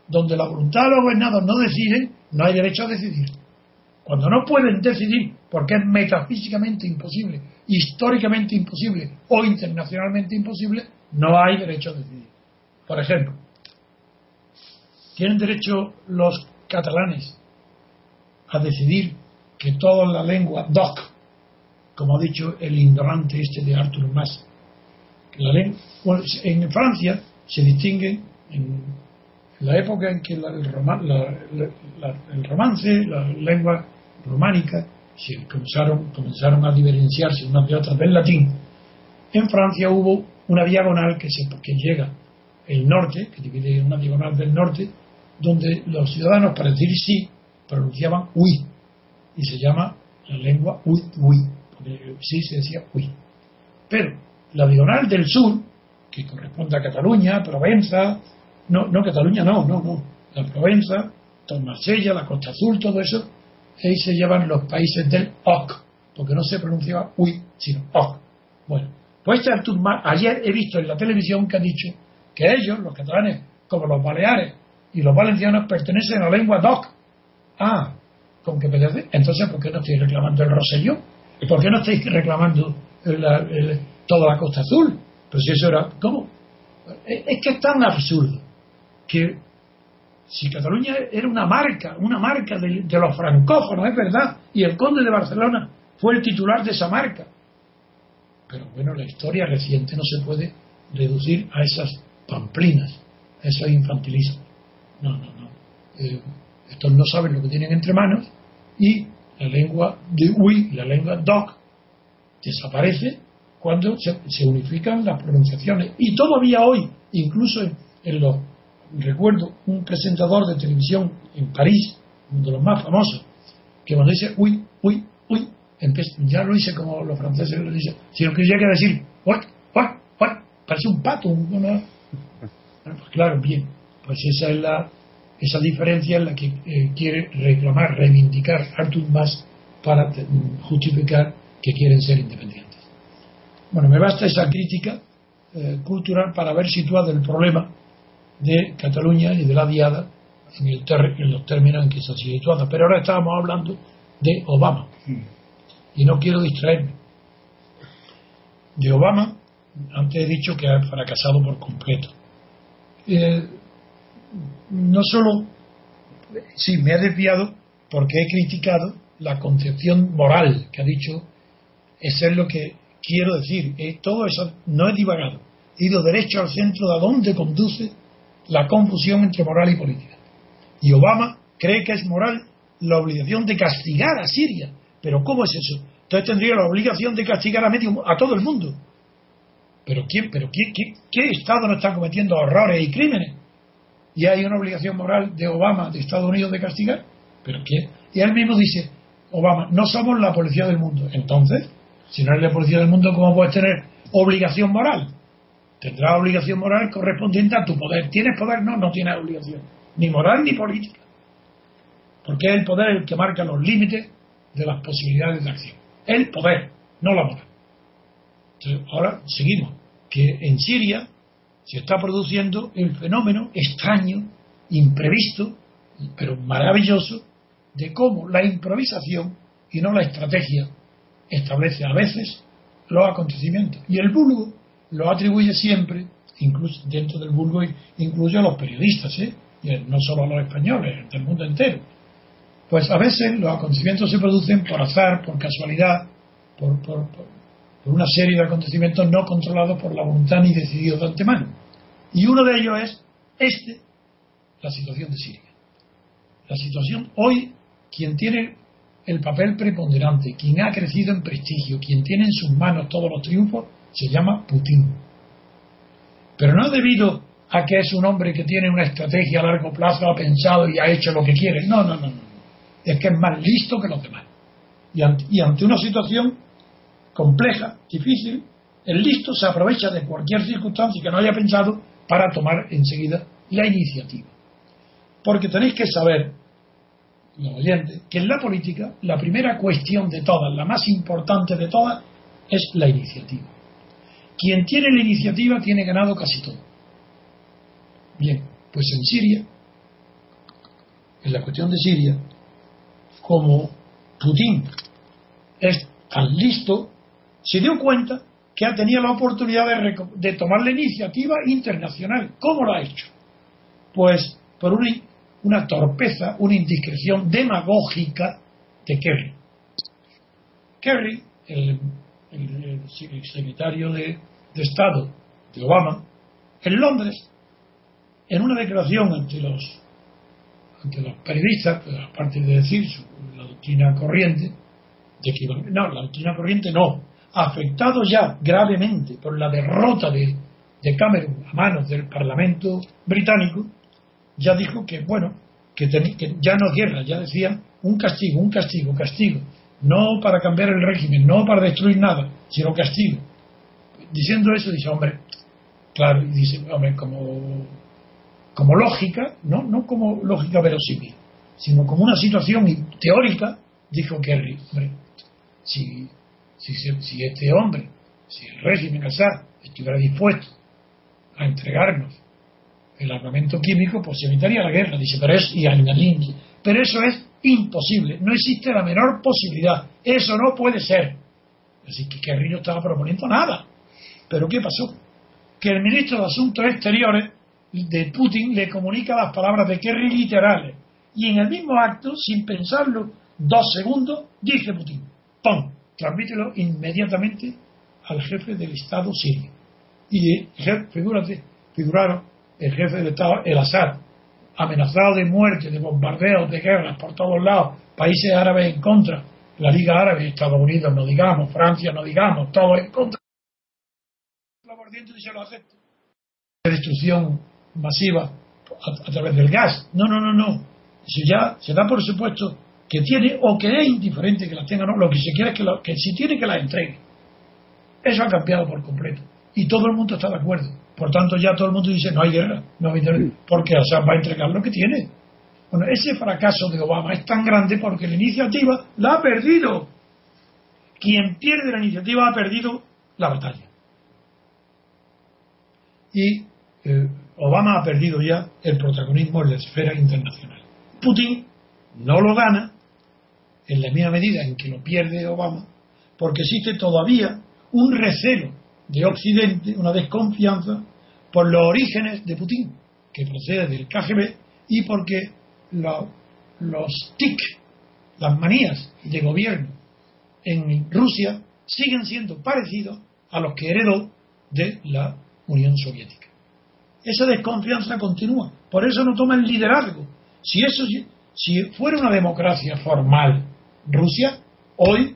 Donde la voluntad de los gobernados no deciden, no hay derecho a decidir. Cuando no pueden decidir, porque es metafísicamente imposible, históricamente imposible o internacionalmente imposible, no hay derecho a decidir. Por ejemplo, ¿tienen derecho los catalanes a decidir que toda la lengua DOC como ha dicho el ignorante este de Arthur Mas. en Francia se distingue en la época en que el, el, romance, la lengua románica, se comenzaron, comenzaron a diferenciarse unas de otras del latín. En Francia hubo una diagonal que, se, que llega el norte, que divide una diagonal del norte, donde los ciudadanos para decir sí pronunciaban uy, y se llama la lengua uy, uy sí se decía uy. Pero la diagonal del sur, que corresponde a Cataluña, Provenza, no, no Cataluña, no, no, no, la Provenza, Marsella, la Costa Azul, todo eso, ahí se llaman los países del OC, porque no se pronunciaba uy, sino OC. Bueno, pues este Artur ayer he visto en la televisión que ha dicho que ellos, los catalanes, como los baleares y los valencianos, pertenecen a la lengua DOC. Ah, ¿con qué pertenece? Entonces, ¿por qué no estoy reclamando el Rosellón? ¿Y por qué no estáis reclamando toda la Costa Azul? Pues si eso era. ¿Cómo? Es que es tan absurdo que si Cataluña era una marca, una marca de, los francófonos, es verdad, y el conde de Barcelona fue el titular de esa marca. Pero bueno, la historia reciente no se puede reducir a esas pamplinas, a esos infantilismos. No, no, no. Eh, estos no saben lo que tienen entre manos y la lengua de Ui, la lengua Doc, desaparece cuando se, unifican las pronunciaciones. Y todavía hoy, incluso en, los. Recuerdo un presentador de televisión en París, uno de los más famosos, que cuando dice uy, uy, uy, ya lo dice como los franceses lo dicen, sino que llega a decir, what, what, what, parece un pato. Una... Pues claro, bien, pues esa es la esa diferencia es la que eh, quiere reclamar, reivindicar Artur Mas para justificar que quieren ser independientes. Bueno, me basta esa crítica eh, cultural para haber situado el problema de Cataluña y de la diada en, el en los términos en que sido situada. Pero ahora estábamos hablando de Obama. Y no quiero distraerme. De Obama, antes he dicho que ha fracasado por completo. Eh, no solo, sí, me ha desviado porque he criticado la concepción moral que ha dicho, eso es lo que quiero decir, eh, todo eso no es divagado, he ido derecho al centro de a dónde conduce la confusión entre moral y política. Y Obama cree que es moral la obligación de castigar a Siria. Pero ¿cómo es eso? Entonces tendría la obligación de castigar a, medio, a todo el mundo. ¿Pero quién? ¿Pero qué, qué Estado no está cometiendo horrores y crímenes? ¿Y hay una obligación moral de Obama, de Estados Unidos, de castigar? ¿Pero quién? Y él mismo dice, Obama, no somos la policía del mundo. Entonces, si no eres la policía del mundo, ¿cómo puedes tener obligación moral? Tendrás obligación moral correspondiente a tu poder. ¿Tienes poder? No, no tienes obligación. Ni moral ni política. Porque es el poder el que marca los límites de las posibilidades de acción. El poder, no la moral. Entonces, ahora seguimos. Que en Siria se está produciendo el fenómeno extraño, imprevisto, pero maravilloso, de cómo la improvisación y no la estrategia establece a veces los acontecimientos. Y el vulgo lo atribuye siempre, incluso dentro del vulgo incluye a los periodistas, ¿eh? no solo a los españoles, del mundo entero. Pues a veces los acontecimientos se producen por azar, por casualidad, por, por, una serie de acontecimientos no controlados por la voluntad ni decididos de antemano. Y uno de ellos es este, la situación de Siria. La situación hoy, quien tiene el papel preponderante, quien ha crecido en prestigio, quien tiene en sus manos todos los triunfos, se llama Putin. Pero no debido a que es un hombre que tiene una estrategia a largo plazo, ha pensado y ha hecho lo que quiere. No, no, no, no. Es que es más listo que los demás. Y ante, y ante una situación compleja, difícil, el listo se aprovecha de cualquier circunstancia que no haya pensado para tomar enseguida la iniciativa. Porque tenéis que saber, los oyentes, que en la política la primera cuestión de todas, la más importante de todas, es la iniciativa. Quien tiene la iniciativa tiene ganado casi todo. Bien, pues en Siria, en la cuestión de Siria, como Putin es tan listo, se dio cuenta que ha tenido la oportunidad de, tomar la iniciativa internacional. ¿Cómo lo ha hecho? Pues por una, una torpeza, una indiscreción demagógica de Kerry. Kerry, el el, secretario de, Estado de Obama, en Londres, en una declaración ante los, ante los periodistas, pues, aparte de decir la doctrina corriente, de que, no, la doctrina corriente no, afectado ya gravemente por la derrota de, de Cameron a manos del Parlamento británico, ya dijo que, bueno, que, que ya no guerra, ya decía un castigo, un castigo, castigo no para cambiar el régimen, no para destruir nada, sino castigo. Diciendo eso, dice, hombre, claro, dice, hombre, como, como lógica, no, no como lógica verosímil, sino como una situación teórica, dijo Kerry, hombre, si, si, si este hombre, si el régimen Assad estuviera dispuesto a entregarnos el armamento químico, pues se evitaría la guerra, dice, pero es, y pero eso es imposible, no existe la menor posibilidad, eso no puede ser. Así que Kerry no estaba proponiendo nada. Pero ¿qué pasó? Que el ministro de Asuntos Exteriores de Putin le comunica las palabras de Kerry literales. Y en el mismo acto, sin pensarlo dos segundos, dice Putin, ¡pum! Transmítelo inmediatamente al jefe del Estado sirio. Y, figúrate, figuraron el jefe del Estado, el Assad, amenazado de muerte, de bombardeos, de guerras por todos lados, países árabes en contra, la Liga Árabe, Estados Unidos, no digamos, Francia, no digamos, todo en contra. Se lo acepta. Destrucción masiva a, través del gas. No, no, no, no. Si ya se da por supuesto que tiene o que es indiferente que la tenga, no, lo que se quiere es que, que si tiene que la entregue. Eso ha cambiado por completo. Y todo el mundo está de acuerdo. Por tanto, ya todo el mundo dice, no hay guerra, no hay guerra, porque Assad va a entregar lo que tiene. Bueno, ese fracaso de Obama es tan grande porque la iniciativa la ha perdido. Quien pierde la iniciativa ha perdido la batalla. Y eh, Obama ha perdido ya el protagonismo en la esfera internacional. Putin no lo gana en la misma medida en que lo pierde Obama, porque existe todavía un recelo de Occidente, una desconfianza por los orígenes de Putin, que procede del KGB, y porque los TIC, las manías de gobierno en Rusia, siguen siendo parecidos a los que heredó de la Unión Soviética. Esa desconfianza continúa. Por eso no toma el liderazgo. Si, eso, si fuera una democracia formal Rusia, hoy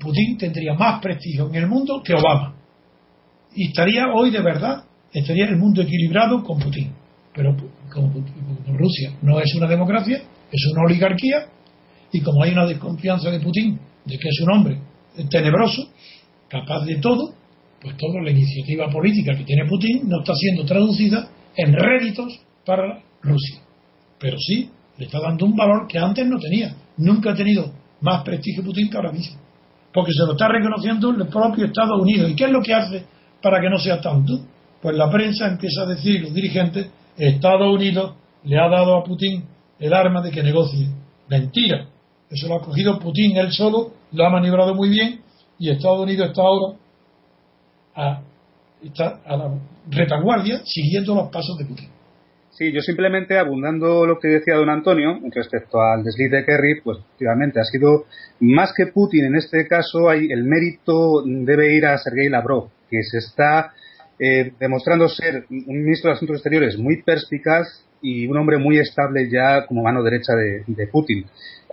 Putin tendría más prestigio en el mundo que Obama. Y estaría hoy de verdad, estaría el mundo equilibrado con Putin. Pero como, Rusia no es una democracia, es una oligarquía, y como hay una desconfianza de Putin de que es un hombre tenebroso, capaz de todo, pues toda la iniciativa política que tiene Putin no está siendo traducida en réditos para Rusia. Pero sí le está dando un valor que antes no tenía. Nunca ha tenido más prestigio Putin que ahora mismo. Porque se lo está reconociendo el propio Estados Unidos. ¿Y qué es lo que hace para que no sea tanto? Pues la prensa empieza a decir, los dirigentes, Estados Unidos le ha dado a Putin el arma de que negocie. Mentira. Eso lo ha cogido Putin él solo, lo ha maniobrado muy bien y Estados Unidos está ahora a, está a la retaguardia siguiendo los pasos de Putin. Sí, yo simplemente abundando lo que decía don Antonio respecto al desliz de Kerry, pues efectivamente ha sido más que Putin en este caso, hay, el mérito debe ir a Sergei Lavrov, que se está eh, demostrando ser un ministro de Asuntos Exteriores muy perspicaz y un hombre muy estable ya como mano derecha de, de Putin.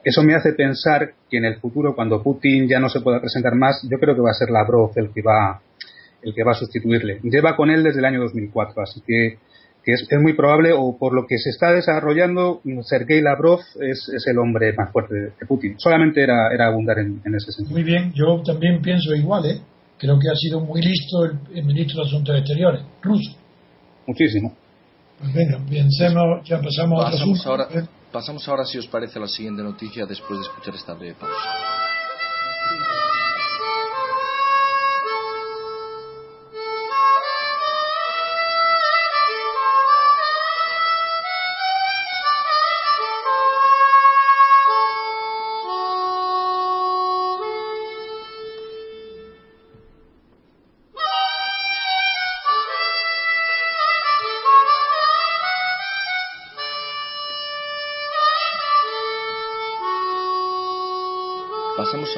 Eso me hace pensar que en el futuro, cuando Putin ya no se pueda presentar más, yo creo que va a ser Lavrov el que va, el que va a sustituirle. Lleva con él desde el año 2004, así que, es, muy probable, o por lo que se está desarrollando, Sergei Lavrov es, el hombre más fuerte de, Putin. Solamente era, era abundar en, ese sentido. Muy bien, yo también pienso igual, ¿eh? Creo que ha sido muy listo el, ministro de Asuntos Exteriores, ruso. Muchísimo. Pues venga, pensemos, ya pasamos, a otro Ahora, Pasamos ahora, si os parece, a la siguiente noticia después de escuchar esta breve pausa.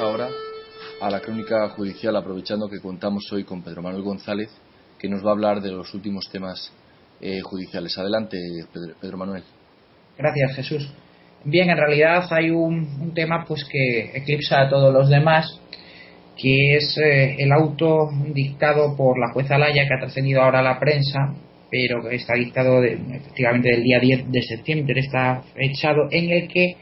Ahora a la crónica judicial, aprovechando que contamos hoy con Pedro Manuel González, que nos va a hablar de los últimos temas eh, judiciales. Adelante, Pedro, Manuel. Gracias, Jesús. Bien, en realidad hay un, tema pues que eclipsa a todos los demás, que es eh, el auto dictado por la jueza Laya, que ha trascendido ahora a la prensa, pero que está dictado efectivamente del día 10 de septiembre, está echado, en el que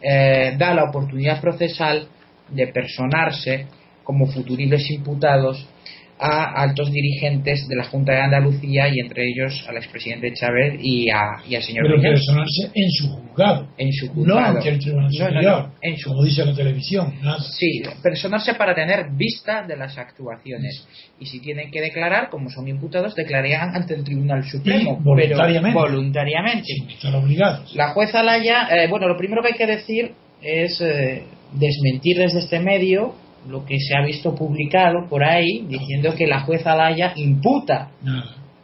eh, da la oportunidad procesal de personarse como futuribles imputados a altos dirigentes de la Junta de Andalucía y entre ellos al expresidente Chávez y, a, y al señor Pero personarse en su juzgado. En su juzgado. No ante el Tribunal en su, como dice la televisión. Sí, personarse para tener vista de las actuaciones. Y si tienen que declarar, como son imputados, declararían ante el Tribunal Supremo. voluntariamente. Pero voluntariamente. Sin estar obligados. La jueza Laya, eh, bueno, lo primero que hay que decir es... Eh, desmentir desde este medio lo que se ha visto publicado por ahí diciendo que la jueza Laya imputa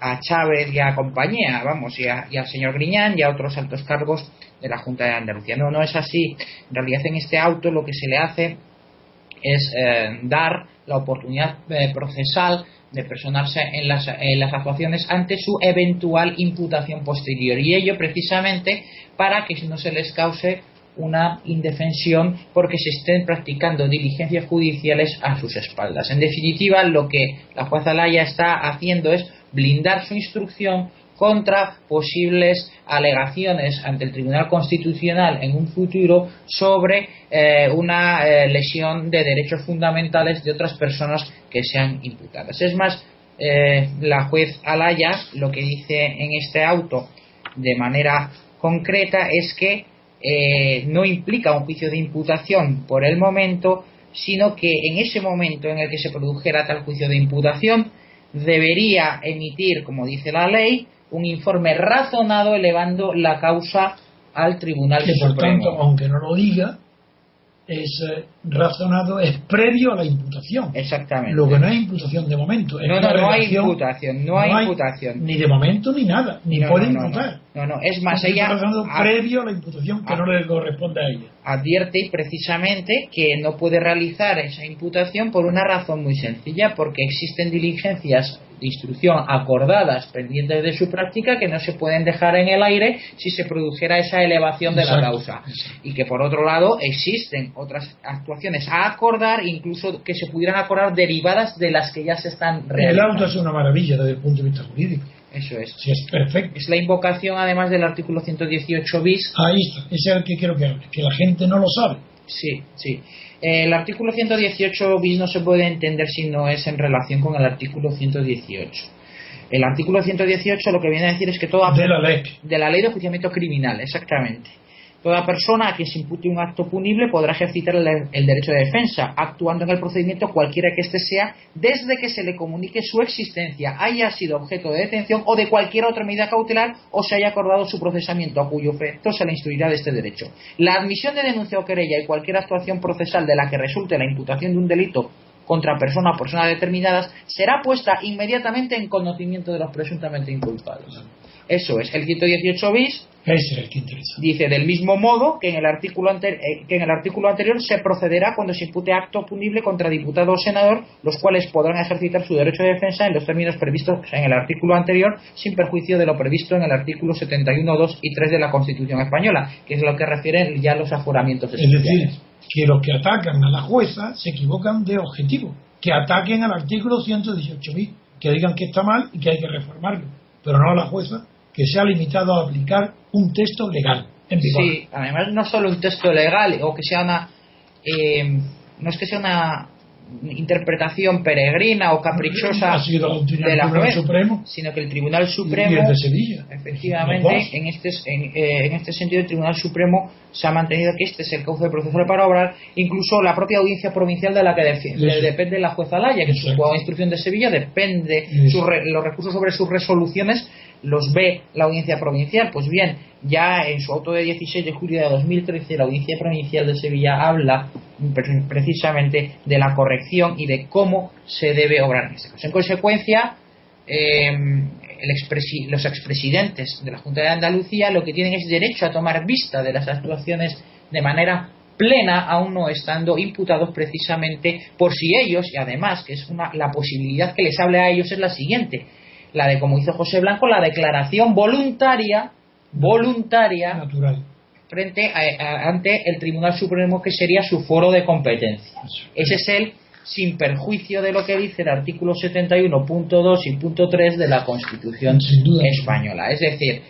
a Chávez y a compañía, vamos, y, al señor Griñán y a otros altos cargos de la Junta de Andalucía. No, no es así. En realidad en este auto lo que se le hace es eh, dar la oportunidad eh, procesal de personarse en las, en las actuaciones ante su eventual imputación posterior y ello precisamente para que no se les cause una indefensión porque se estén practicando diligencias judiciales a sus espaldas. En definitiva, lo que la juez Alaya está haciendo es blindar su instrucción contra posibles alegaciones ante el Tribunal Constitucional en un futuro sobre eh, una eh, lesión de derechos fundamentales de otras personas que sean imputadas. Es más, eh, la juez Alaya lo que dice en este auto de manera concreta es que eh, no implica un juicio de imputación por el momento, sino que en ese momento en el que se produjera tal juicio de imputación, debería emitir, como dice la ley, un informe razonado elevando la causa al Tribunal que por Supremo. tanto, aunque no lo diga, es eh, razonado, es previo a la imputación. Exactamente. Lo que no hay imputación de momento. Es no, no, no hay imputación, no hay imputación. Ni de momento ni nada, ni No, puede no, no, imputar. No, no, es más, Está ella razonado a- previo a la imputación que Ah. no le corresponde a ella. advierte precisamente que no puede realizar esa imputación por una razón muy sencilla, porque existen diligencias de instrucción acordadas pendientes de su práctica que no se pueden dejar en el aire si se produjera esa elevación de la causa. Y que por otro lado existen otras actuaciones a acordar, incluso que se pudieran acordar derivadas de las que ya se están El realizando. auto es una maravilla desde el punto de vista jurídico. Eso es. Es perfecto. Es la invocación además del artículo 118 bis Ahí está, ese es el que quiero que hable, que la gente no lo sabe. Sí, sí. El artículo 118 bis no se puede entender si no es en relación con el artículo 118. El artículo 118 lo que viene a decir es que toda De la ley. de la ley de enjuiciamiento criminal, exactamente. Toda persona a quien se impute un acto punible podrá ejercitar el, derecho de defensa, actuando en el procedimiento cualquiera que éste sea, desde que se le comunique su existencia, haya sido objeto de detención o de cualquier otra medida cautelar o se haya acordado su procesamiento, a cuyo efecto se le instruirá de este derecho. La admisión de denuncia o querella y cualquier actuación procesal de la que resulte la imputación de un delito contra persona o personas determinadas será puesta inmediatamente en conocimiento de los presuntamente inculpados. Eso es, el 118 bis Ese es el que interesa. Dice del mismo modo que en el artículo eh, que en el artículo anterior se procederá cuando se impute acto punible contra diputado o senador, los cuales podrán ejercitar su derecho de defensa en los términos previstos en el artículo anterior, sin perjuicio de lo previsto en el artículo 71, 2 y 3 de la Constitución española, que es lo que refieren ya los aforamientos Es decir, que los que atacan a la jueza se equivocan de objetivo. Que ataquen al artículo 118.000, que digan que está mal y que hay que reformarlo. Pero no a la jueza, que se ha limitado a aplicar un texto legal en vigor. Sí, además no solo un texto legal o que sea una eh, no es que sea una interpretación peregrina o caprichosa Ha sido de la juez, Supremo sino que el Tribunal y el Supremo de Sevilla. Efectivamente, en este, en, eh, en este sentido, el Tribunal Supremo se ha mantenido que este es el cauce procesal para obrar, incluso la propia audiencia provincial de la que de- depende la jueza Laya, que es su Exacto. de instrucción de Sevilla, depende sus re- los recursos sobre sus resoluciones los ve la audiencia provincial. Pues bien, ya en su auto de 16 de julio de 2013, la audiencia provincial de Sevilla habla pre- precisamente de la corrección y de cómo se debe obrar en este caso. En consecuencia, eh, los expresidentes de la Junta de Andalucía lo que tienen es derecho a tomar vista de las actuaciones de manera plena, aún no estando imputados precisamente por si ellos, y además que es una, la posibilidad que les hable a ellos es la siguiente, la de como hizo José Blanco, la declaración voluntaria, voluntaria natural. frente a- a- ante el Tribunal Supremo que sería su foro de competencia. Ese es el sin perjuicio de lo que dice el artículo 71.2 y punto 3 de la Constitución española. Es decir,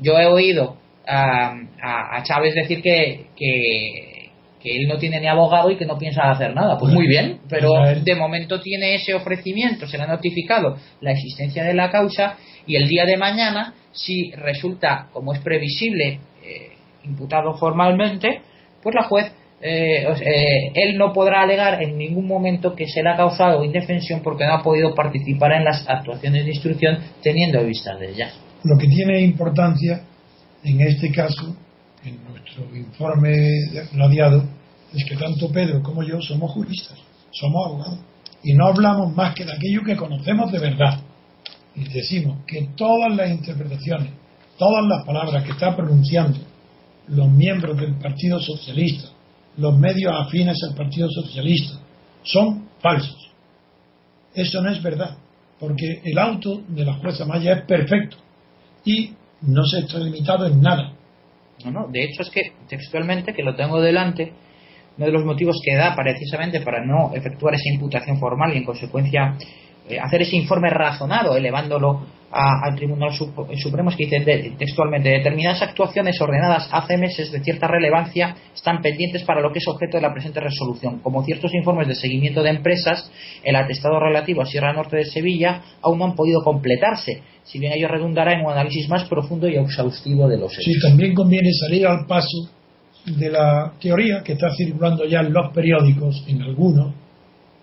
yo he oído a, a- a Chávez decir que, que, que él no tiene ni abogado y que no piensa hacer nada. Pues muy bien, pero de momento tiene ese ofrecimiento, se le ha notificado la existencia de la causa y el día de mañana, si resulta, como es previsible, eh, imputado formalmente, pues la juez, eh, eh, él no podrá alegar en ningún momento que se le ha causado indefensión porque no ha podido participar en las actuaciones de instrucción teniendo vistas de ellas. Lo que tiene importancia en este caso, en nuestro informe radiado, es que tanto Pedro como yo somos juristas, somos abogados, y no hablamos más que de aquello que conocemos de verdad. Y decimos que todas las interpretaciones, todas las palabras que está pronunciando los miembros del Partido Socialista, los medios afines al Partido Socialista, son falsos. Eso no es verdad, porque el auto de la jueza Maya es perfecto y no se está limitado en nada. No, no, de hecho es que textualmente, que lo tengo delante, uno de los motivos que da precisamente para no efectuar esa imputación formal y en consecuencia eh, hacer ese informe razonado, elevándolo a- al Tribunal Sup- Supremo, es que dice de- textualmente, determinadas actuaciones ordenadas hace meses de cierta relevancia están pendientes para lo que es objeto de la presente resolución, como ciertos informes de seguimiento de empresas, el atestado relativo a Sierra Norte de Sevilla, aún no han podido completarse, si bien ello redundará en un análisis más profundo y exhaustivo de los hechos. Sí, también conviene salir al paso de la teoría que está circulando ya en los periódicos, en algunos,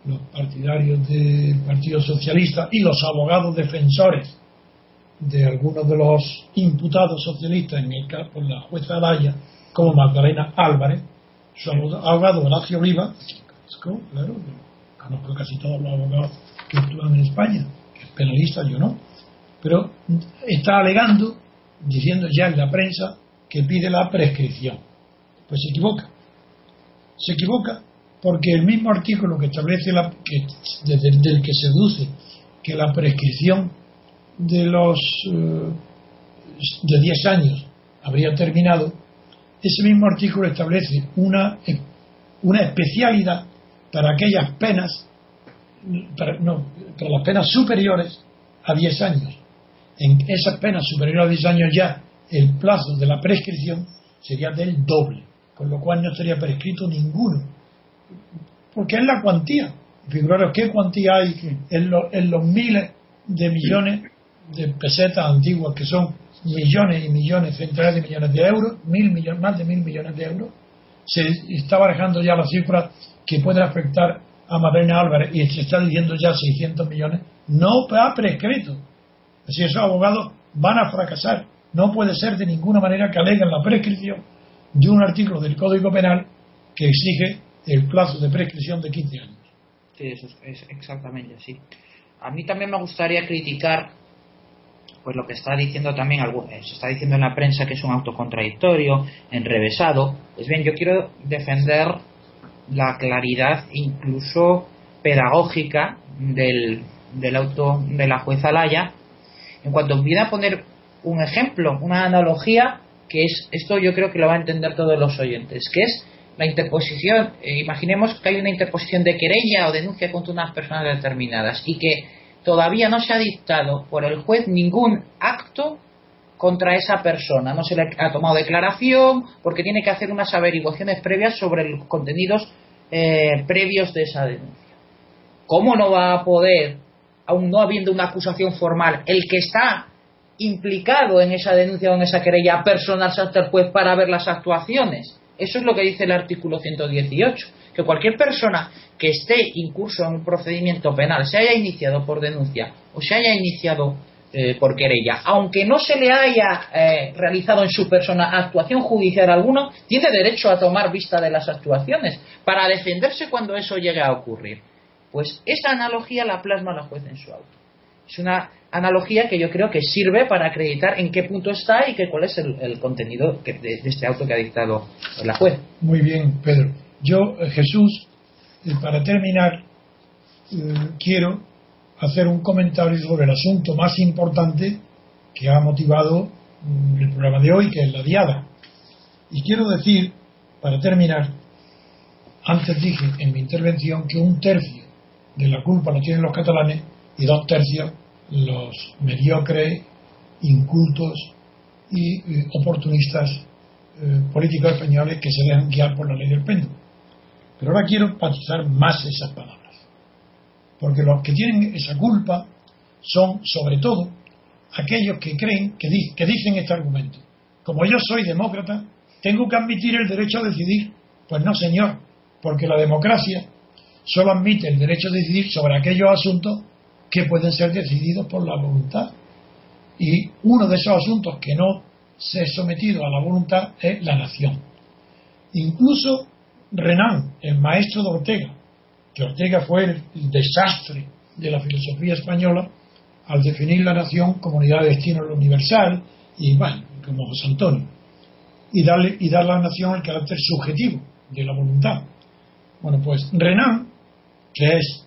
los partidarios del Partido Socialista y los abogados defensores de algunos de los imputados socialistas en el caso por la jueza Alaya, como Magdalena Álvarez, su abogado Horacio Oliva, claro, conozco casi todos los abogados que actúan en España, que es penalista, yo no, pero está alegando, diciendo ya en la prensa, que pide la prescripción. Pues se equivoca. Se equivoca porque el mismo artículo que establece la, que, desde el que se deduce que la prescripción de los eh, de 10 años habría terminado, ese mismo artículo establece una, una especialidad para aquellas penas, para, no, para las penas superiores a 10 años. En esas penas superiores a 10 años ya el plazo de la prescripción sería del doble, con lo cual no estaría prescrito ninguno, porque es la cuantía. Figuraros qué cuantía hay en, en los miles de millones de pesetas antiguas que son millones y millones, centenares de millones de euros, mil millones, más de mil millones de euros, se está barajando ya la cifra que puede afectar a Madalena Álvarez y se está diciendo ya 600 millones, no ha prescrito. Así esos abogados van a fracasar. No puede ser de ninguna manera que aleguen la prescripción de un artículo del Código Penal que exige el plazo de prescripción de 15 años. Sí, eso es exactamente así. A mí también me gustaría criticar pues lo que está diciendo también eh, se está diciendo en la prensa que es un auto contradictorio, enrevesado. Pues bien, yo quiero defender la claridad incluso pedagógica del, del auto de la jueza Laya en cuanto voy a poner un ejemplo, una analogía que es esto yo creo que lo va a entender todos los oyentes, que es la interposición, eh, imaginemos que hay una interposición de querella o denuncia contra unas personas determinadas y que todavía no se ha dictado por el juez ningún acto contra esa persona. No se le ha tomado declaración porque tiene que hacer unas averiguaciones previas sobre los contenidos eh, previos de esa denuncia. ¿Cómo no va a poder, aún no habiendo una acusación formal, el que está implicado en esa denuncia o en esa querella personarse ante el juez para ver las actuaciones? Eso es lo que dice el artículo 118 que cualquier persona que esté incurso en un procedimiento penal, se haya iniciado por denuncia o se haya iniciado eh, por querella, aunque no se le haya eh, realizado en su persona actuación judicial alguna, tiene derecho a tomar vista de las actuaciones para defenderse cuando eso llegue a ocurrir. Pues esa analogía la plasma la juez en su auto. Es una analogía que yo creo que sirve para acreditar en qué punto está y que, cuál es el, contenido de, de, este auto que ha dictado la juez. Muy bien, Pedro. Yo, eh, Jesús, eh, para terminar, eh, quiero hacer un comentario sobre el asunto más importante que ha motivado mm, el programa de hoy, que es la diada. Y quiero decir, para terminar, antes dije en mi intervención que un tercio de la culpa lo tienen los catalanes y dos tercios los mediocres, incultos y oportunistas políticos españoles que se dejan guiar por la ley del péndulo. Pero ahora quiero enfatizar más esas palabras. Porque los que tienen esa culpa son, sobre todo, aquellos que creen, que, que dicen este argumento. Como yo soy demócrata, tengo que admitir el derecho a decidir. Pues no, señor, porque la democracia solo admite el derecho a decidir sobre aquellos asuntos que pueden ser decididos por la voluntad. Y uno de esos asuntos que no se ha sometido a la voluntad es la nación. Incluso Renan, el maestro de Ortega, que Ortega fue el desastre de la filosofía española al definir la nación como unidad de destino universal y bueno, como José Antonio, y darle y dar a la nación el carácter subjetivo de la voluntad. Bueno, pues Renan, que es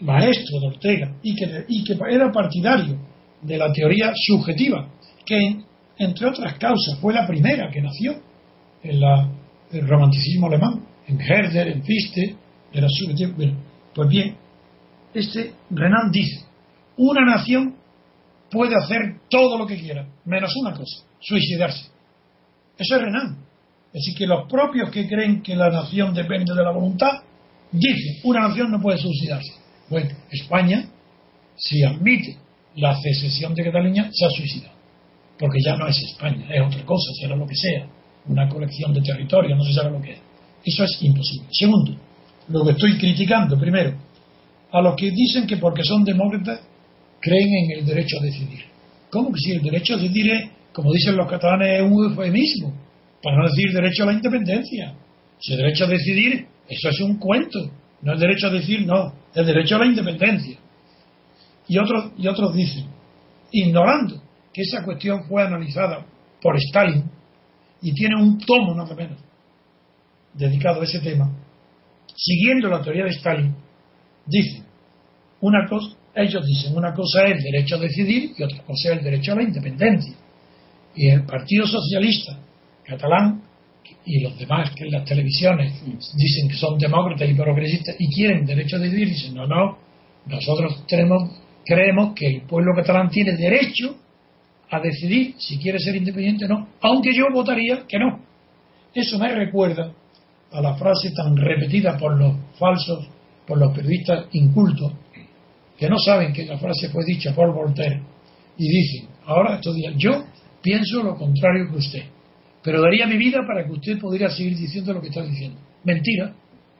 maestro de Ortega y que, y que era partidario de la teoría subjetiva, que entre otras causas fue la primera que nació en la el romanticismo alemán, en Herder, en Fichte, era pues bien, este Renan dice, una nación puede hacer todo lo que quiera, menos una cosa, suicidarse. Eso es Renan. Así que los propios que creen que la nación depende de la voluntad, dicen, una nación no puede suicidarse. Bueno, España, si admite la secesión de Cataluña, se ha suicidado. Porque ya no es España, es otra cosa, será lo que sea una colección de territorio, no se sabe lo que es. Eso es imposible. Segundo, lo que estoy criticando, primero, a los que dicen que porque son demócratas creen en el derecho a decidir. ¿Cómo que si el derecho a decidir es, como dicen los catalanes, es un eufemismo? Para no decir derecho a la independencia. Si el derecho a decidir, eso es un cuento. No es derecho a decir, no, es derecho a la independencia. Y otros, y otros dicen, ignorando que esa cuestión fue analizada por Stalin y tiene un tomo nada menos dedicado a ese tema, siguiendo la teoría de Stalin, dicen una cosa, ellos dicen una cosa es el derecho a decidir y otra cosa es el derecho a la independencia. Y el Partido Socialista catalán y los demás que en las televisiones dicen que son demócratas y progresistas y quieren derecho a decidir, dicen no, no, nosotros tenemos, creemos que el pueblo catalán tiene derecho a decidir si quiere ser independiente o no, aunque yo votaría que no. Eso me recuerda a la frase tan repetida por los falsos, por los periodistas incultos, que no saben que la frase fue dicha por Voltaire, y dicen, ahora estos días, yo pienso lo contrario que usted, pero daría mi vida para que usted pudiera seguir diciendo lo que está diciendo. Mentira.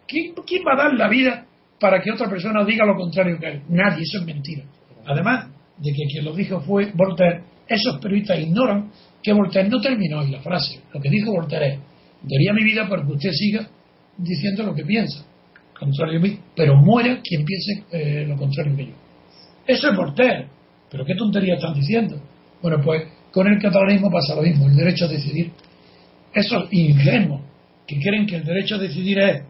¿Quién, quién va a dar la vida para que otra persona diga lo contrario que él? Nadie, eso es mentira. Además de que quien lo dijo fue Voltaire, esos periodistas ignoran que Voltaire no terminó en la frase. Lo que dijo Voltaire es, daría mi vida para que usted siga diciendo lo que piensa, contrario a mí, pero muera quien piense eh, lo contrario que yo. Eso es Voltaire. Pero qué tontería están diciendo. Bueno, pues con el catalanismo pasa lo mismo, el derecho a decidir. Esos ingenuos que creen que el derecho a decidir es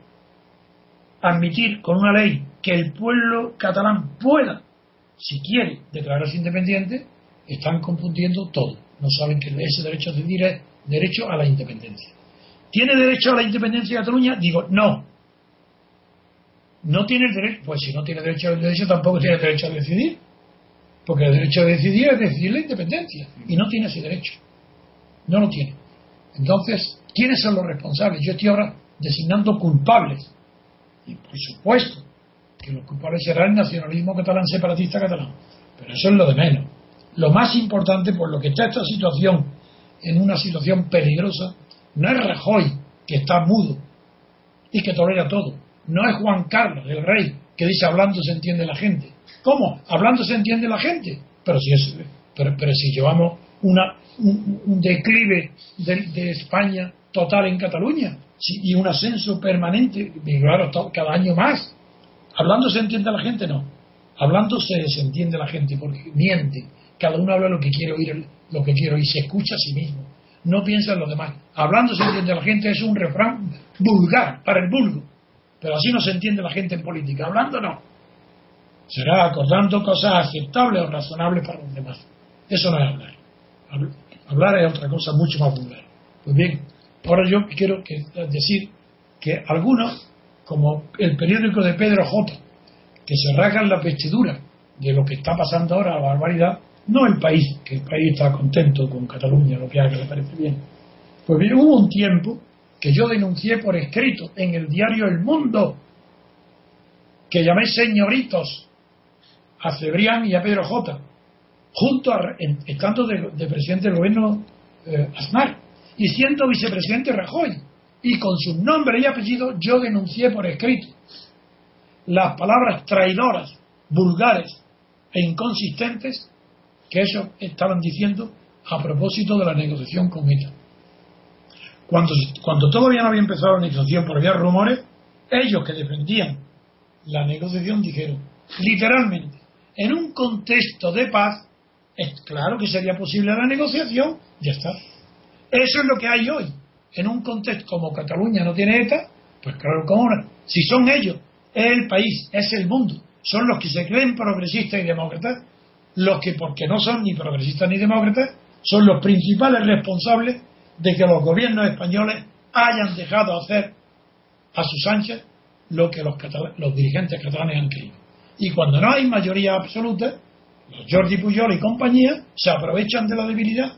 admitir con una ley que el pueblo catalán pueda, si quiere, declararse independiente, están confundiendo todo. No saben que ese derecho a decidir es derecho a la independencia. ¿Tiene derecho a la independencia de Cataluña? Digo, no. No tiene el derecho, pues si no tiene derecho al derecho, tampoco tiene derecho a decidir. Porque el derecho a decidir es decidir la independencia. Y no tiene ese derecho. No lo tiene. Entonces, ¿quiénes son los responsables? Yo estoy ahora designando culpables. Y por supuesto que los culpables será el nacionalismo catalán separatista catalán. Pero eso es lo de menos. Lo más importante, por lo que está esta situación en una situación peligrosa, no es Rajoy, que está mudo y que tolera todo. No es Juan Carlos, el rey, que dice hablando se entiende la gente. ¿Cómo? Hablando se entiende la gente. Pero si, es, pero, si llevamos una, un, declive de, España total en Cataluña y un ascenso permanente, claro, cada año más. Hablando se entiende la gente, no. Hablando se, se entiende la gente porque miente. Cada uno habla lo que quiere oír, lo que quiere oír, se escucha a sí mismo no piensa en los demás. Hablando se entiende la gente, es un refrán vulgar, para el vulgo. Pero así no se entiende la gente en política. Hablando no. Será acordando cosas aceptables o razonables para los demás. Eso no es hablar. Hablar es otra cosa mucho más vulgar. Pues bien, ahora yo quiero decir que algunos, como el periódico de Pedro J., que se rasgan la vestidura de lo que está pasando ahora, la barbaridad, no el país, que el país está contento con Cataluña, lo que haga le parece bien. Pues bien, hubo un tiempo que yo denuncié por escrito en el diario El Mundo, que llamé señoritos a Cebrián y a Pedro J, junto a, estando de, presidente del gobierno eh, Aznar y siendo vicepresidente Rajoy, y con su nombre y apellido yo denuncié por escrito las palabras traidoras, vulgares e inconsistentes que ellos estaban diciendo a propósito de la negociación con ETA. Cuando, cuando todavía no había empezado la negociación, pero había rumores, ellos que defendían la negociación dijeron, literalmente, en un contexto de paz, es claro que sería posible la negociación, ya está. Eso es lo que hay hoy. En un contexto como Cataluña no tiene ETA, pues claro, ¿cómo no? Si son ellos, es el país, es el mundo, son los que se creen progresistas y demócratas, los que, porque no son ni progresistas ni demócratas, son los principales responsables de que los gobiernos españoles hayan dejado hacer a sus anchas lo que los, los dirigentes catalanes han querido. Y cuando no hay mayoría absoluta, los Jordi Pujol y compañía se aprovechan de la debilidad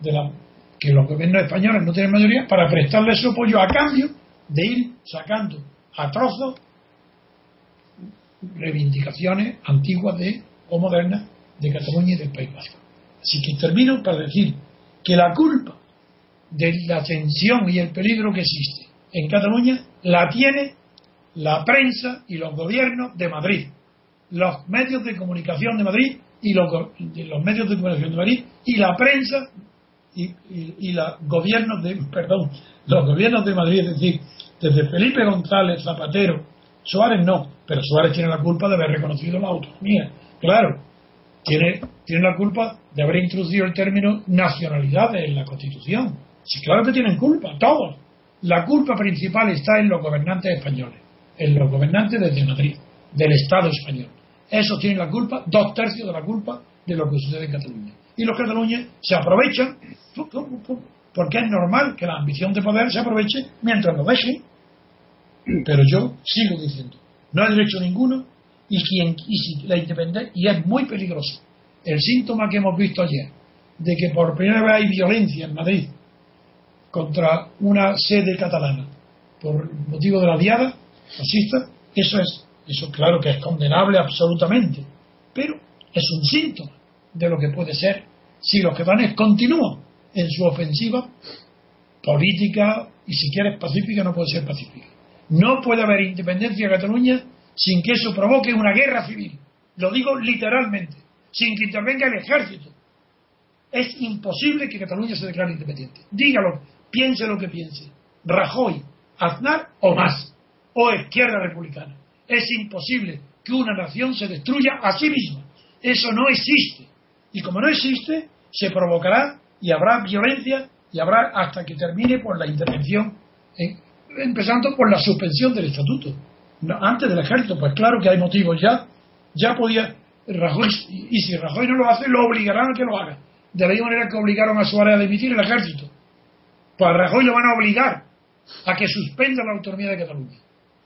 de la, que los gobiernos españoles no tienen mayoría para prestarle su apoyo a cambio de ir sacando a trozos reivindicaciones antiguas de, o modernas de Cataluña y del País Vasco. Así que termino para decir que la culpa de la tensión y el peligro que existe en Cataluña la tiene la prensa y los gobiernos de Madrid. Los medios de comunicación de Madrid y los, medios de comunicación de Madrid y la prensa y, y, los gobiernos de, perdón, los gobiernos de Madrid, es decir, desde Felipe González, Zapatero, Suárez no, pero Suárez tiene la culpa de haber reconocido la autonomía. Claro, tiene, la culpa de haber introducido el término nacionalidad en la Constitución. Sí, claro que tienen culpa, todos. La culpa principal está en los gobernantes españoles, en los gobernantes desde Madrid, del Estado español. Eso tienen la culpa, dos tercios de la culpa de lo que sucede en Cataluña. Y los cataluños se aprovechan, porque es normal que la ambición de poder se aproveche mientras lo dejen. Pero yo sigo diciendo, no hay derecho ninguno y, quien, y si la independencia, y es muy peligroso. El síntoma que hemos visto ayer, de que por primera vez hay violencia en Madrid contra una sede catalana por motivo de la diada fascista, eso es, eso claro que es condenable absolutamente, pero es un síntoma de lo que puede ser si los catalanes continúan en su ofensiva política y si quieres pacífica no puede ser pacífica. No puede haber independencia de Cataluña sin que eso provoque una guerra civil. Lo digo literalmente, sin que intervenga el ejército. Es imposible que Cataluña se declare independiente. Dígalo, piense lo que piense. Rajoy, Aznar o más, o izquierda republicana. Es imposible que una nación se destruya a sí misma. Eso no existe. Y como no existe, se provocará y habrá violencia y habrá hasta que termine por la intervención, eh, empezando por la suspensión del estatuto. Antes del ejército, pues claro que hay motivos ya. Ya podía Rajoy, y si Rajoy no lo hace, lo obligarán a que lo haga. De la misma manera que obligaron a Suárez a dimitir el ejército. Pues a Rajoy lo van a obligar a que suspenda la autonomía de Cataluña.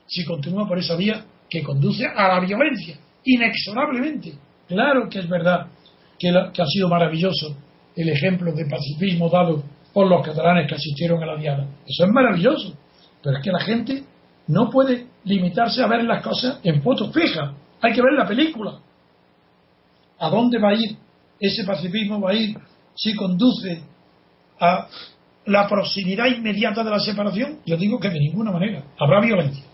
Si continúa por esa vía que conduce a la violencia, inexorablemente. Claro que es verdad que, ha sido maravilloso el ejemplo de pacifismo dado por los catalanes que asistieron a la diada. Eso es maravilloso. Pero es que la gente no puede limitarse a ver las cosas en fotos fijas. Hay que ver la película. ¿A dónde va a ir ese pacifismo? Va a ir si conduce a la proximidad inmediata de la separación. Yo digo que de ninguna manera. Habrá violencia.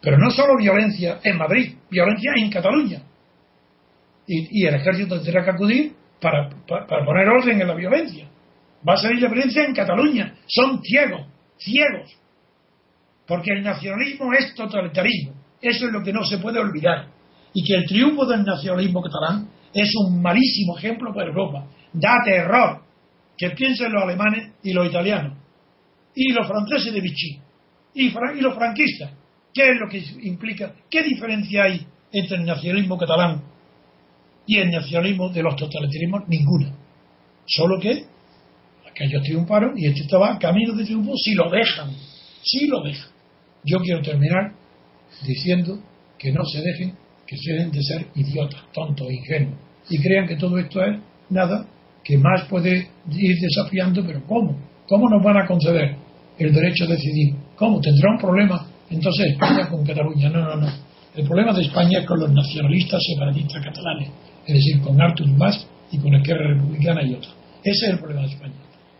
Pero no solo violencia en Madrid, violencia en Cataluña y, el ejército tendrá que acudir para, poner orden en la violencia. Va a salir la violencia en Cataluña. Son ciegos, ciegos. Porque el nacionalismo es totalitarismo. Eso es lo que no se puede olvidar. Y que el triunfo del nacionalismo catalán es un malísimo ejemplo para Europa. Da terror. Que piensen los alemanes y los italianos. Y los franceses de Vichy. Y, y los franquistas. ¿Qué es lo que implica? ¿Qué diferencia hay entre el nacionalismo catalán y el nacionalismo de los totalitarismos ninguna. Solo que aquellos triunfaron y este estaba camino de triunfo si lo dejan, si lo dejan. Yo quiero terminar diciendo que no se dejen, que se dejen de ser idiotas, tontos, ingenuos y crean que todo esto es nada que más puede ir desafiando, pero ¿cómo? ¿Cómo nos van a conceder el derecho a decidir? ¿Cómo? ¿Tendrá un problema entonces España con Cataluña? No, no, no. El problema de España es con los nacionalistas separatistas catalanes es decir, con Artur Mas y con Esquerra Republicana y otros. Ese es el problema de España.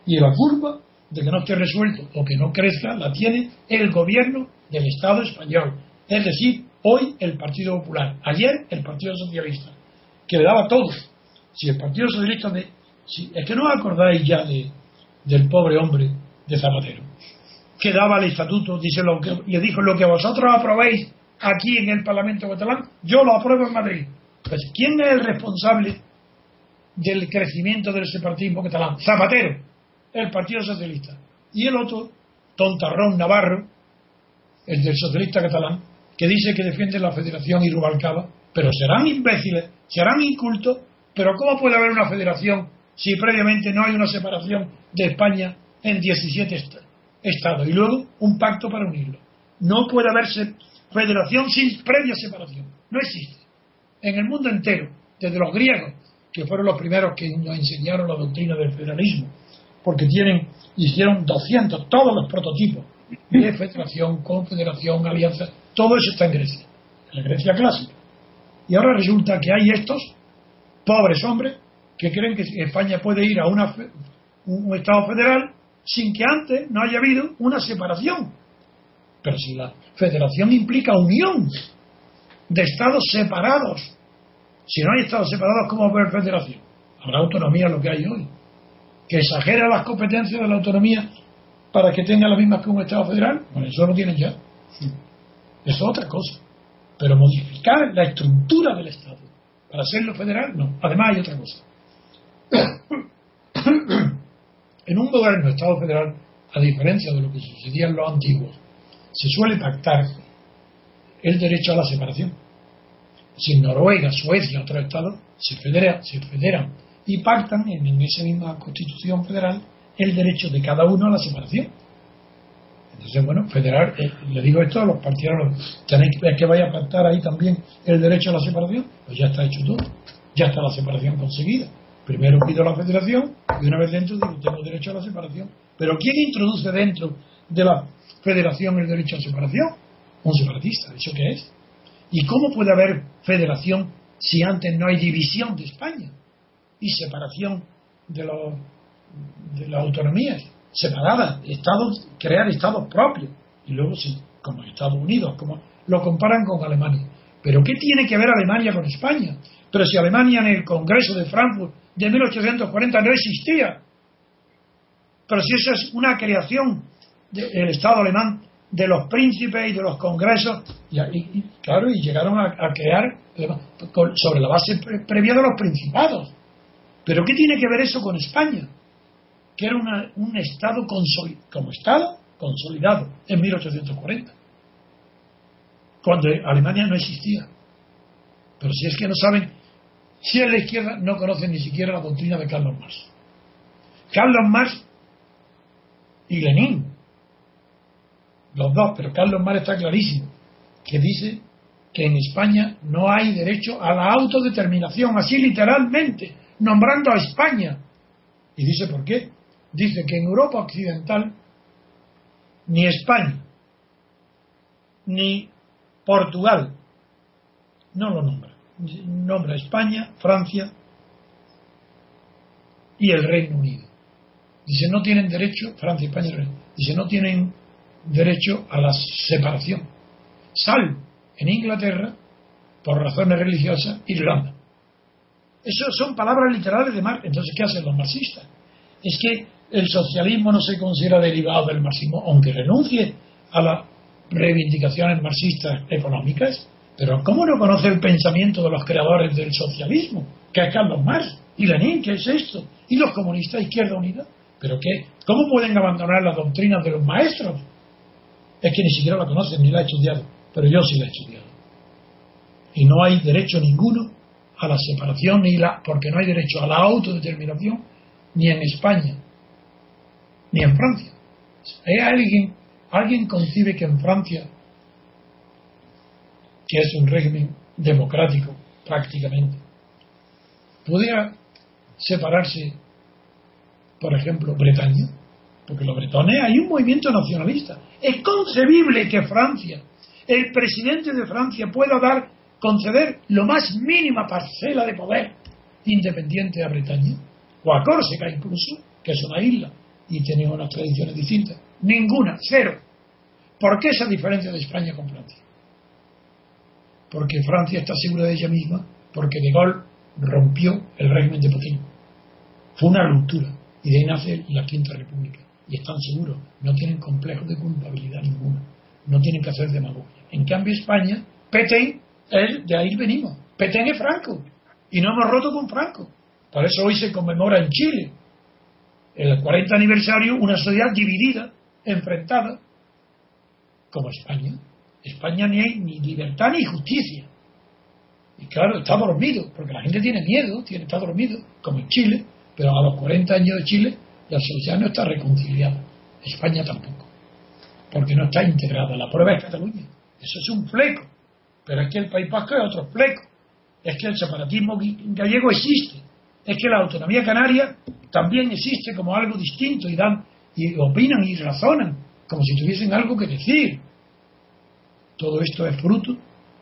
Y la curva de que no esté resuelto o que no crezca la tiene el gobierno del Estado español. Es decir, hoy el Partido Popular, ayer el Partido Socialista, que le daba todo. Si el Partido Socialista de, si, es que no os acordáis ya de, del pobre hombre de Zapatero, que daba el estatuto, dice lo que, le dijo lo que vosotros aprobéis aquí en el Parlamento catalán, yo lo apruebo en Madrid. Pues, ¿quién es el responsable del crecimiento del separatismo catalán? Zapatero, el Partido Socialista. Y el otro, Tontarrón Navarro, el del socialista catalán, que dice que defiende la Federación y Rubalcaba, pero serán imbéciles, serán incultos, pero ¿cómo puede haber una federación si previamente no hay una separación de España en 17 estados y luego un pacto para unirlo? No puede haber federación sin previa separación, no existe en el mundo entero, desde los griegos, que fueron los primeros que nos enseñaron la doctrina del federalismo, porque tienen, hicieron 200, todos los prototipos de federación, confederación, alianza, todo eso está en Grecia, en la Grecia clásica. Y ahora resulta que hay estos pobres hombres que creen que España puede ir a una, un Estado federal sin que antes no haya habido una separación. Pero si la federación implica unión, de estados separados, Si no hay estados separados, ¿cómo va a haber federación? Habrá autonomía lo que hay hoy. Que exagera las competencias de la autonomía para que tenga las mismas que un Estado federal, bueno, eso lo tienen ya. Eso es otra cosa. Pero modificar la estructura del Estado para hacerlo federal, no. Además hay otra cosa. en un gobierno Estado federal, a diferencia de lo que sucedía en los antiguos, se suele pactar el derecho a la separación. Si Noruega, Suecia, otros estados se federan y pactan en, esa misma constitución federal el derecho de cada uno a la separación. Entonces, bueno, federal, eh, le digo esto a los partidarios, tenéis que vaya a pactar ahí también el derecho a la separación, pues ya está hecho todo, ya está la separación conseguida. Primero pido la federación y una vez dentro digo, tengo derecho a la separación. Pero ¿quién introduce dentro de la federación el derecho a separación? Un separatista, ¿eso qué es? ¿Y cómo puede haber federación si antes no hay división de España y separación de, los, de las autonomías separadas, estados, crear estados propios y luego sí, como Estados Unidos, como lo comparan con Alemania. Pero ¿qué tiene que ver Alemania con España? Pero si Alemania en el Congreso de Frankfurt de 1840 no existía. Pero si eso es una creación del Estado alemán, de los príncipes y de los congresos, y, claro, y llegaron a, crear sobre la base previa de los principados. Pero ¿qué tiene que ver eso con España? Que era un Estado como Estado consolidado en 1840, cuando Alemania no existía. Pero si es que no saben si es la izquierda, no conocen ni siquiera la doctrina de Carlos Marx. Carlos Marx y Lenin, los dos, pero Carlos Marx está clarísimo, que dice que en España no hay derecho a la autodeterminación, así literalmente, nombrando a España. Y dice por qué. Dice que en Europa Occidental ni España ni Portugal no lo nombra nombra España, Francia y el Reino Unido. Dice, no tienen derecho, Francia, España y Reino dice, no tienen derecho a la separación, salvo en Inglaterra, por razones religiosas, Irlanda. Eso son palabras literales de Marx. Entonces, ¿qué hacen los marxistas? Es que el socialismo no se considera derivado del marxismo, aunque renuncie a las reivindicaciones marxistas económicas, pero ¿cómo no conoce el pensamiento de los creadores del socialismo? Que es Carlos Marx y Lenin, ¿qué es esto? Y los comunistas Izquierda Unida. ¿Pero qué? ¿Cómo pueden abandonar las doctrinas de los maestros? Es que ni siquiera la conocen ni la he estudiado, pero yo sí la he estudiado. Y no hay derecho ninguno a la separación ni la porque no hay derecho a la autodeterminación ni en España ni en Francia. ¿Hay alguien alguien concibe que en Francia que es un régimen democrático prácticamente, pudiera separarse, por ejemplo, Bretaña, porque los bretones hay un movimiento nacionalista. Es concebible que Francia, el presidente de Francia, pueda dar, conceder lo más mínima parcela de poder independiente a Bretaña, o a Córcega incluso, que es una isla y tiene unas tradiciones distintas. Ninguna, cero. ¿Por qué esa diferencia de España con Francia? porque Francia está segura de ella misma, porque De Gaulle rompió el régimen de Putin. Fue una ruptura y de ahí nace la Quinta República. Y están seguros, no tienen complejo de culpabilidad ninguna, no tienen que hacer demagogia. En cambio, España, Petén, es, de ahí venimos. Petén es Franco y no hemos roto con Franco. Por eso hoy se conmemora en Chile el 40 aniversario una sociedad dividida, enfrentada, como España. España ni hay ni libertad ni justicia. Y claro, está dormido, porque la gente tiene miedo, tiene, está dormido, como en Chile, pero a los 40 años de Chile la sociedad no está reconciliada. España tampoco, porque no está integrada. La prueba es Cataluña. Eso es un fleco. Pero es que el País Vasco es otro fleco. Es que el separatismo gallego existe. Es que la autonomía canaria también existe como algo distinto y dan y opinan y razonan como si tuviesen algo que decir. Todo esto es fruto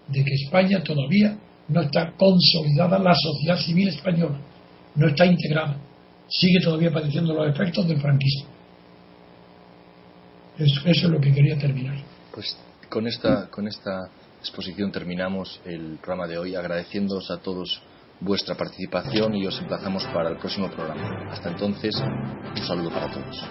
de que España todavía no está consolidada, la sociedad civil española no está integrada, sigue todavía padeciendo los efectos del franquismo. Eso, es lo que quería terminar. Pues con esta, con esta exposición terminamos el programa de hoy, agradeciéndoos a todos vuestra participación y os emplazamos para el próximo programa. Hasta entonces, un saludo para todos.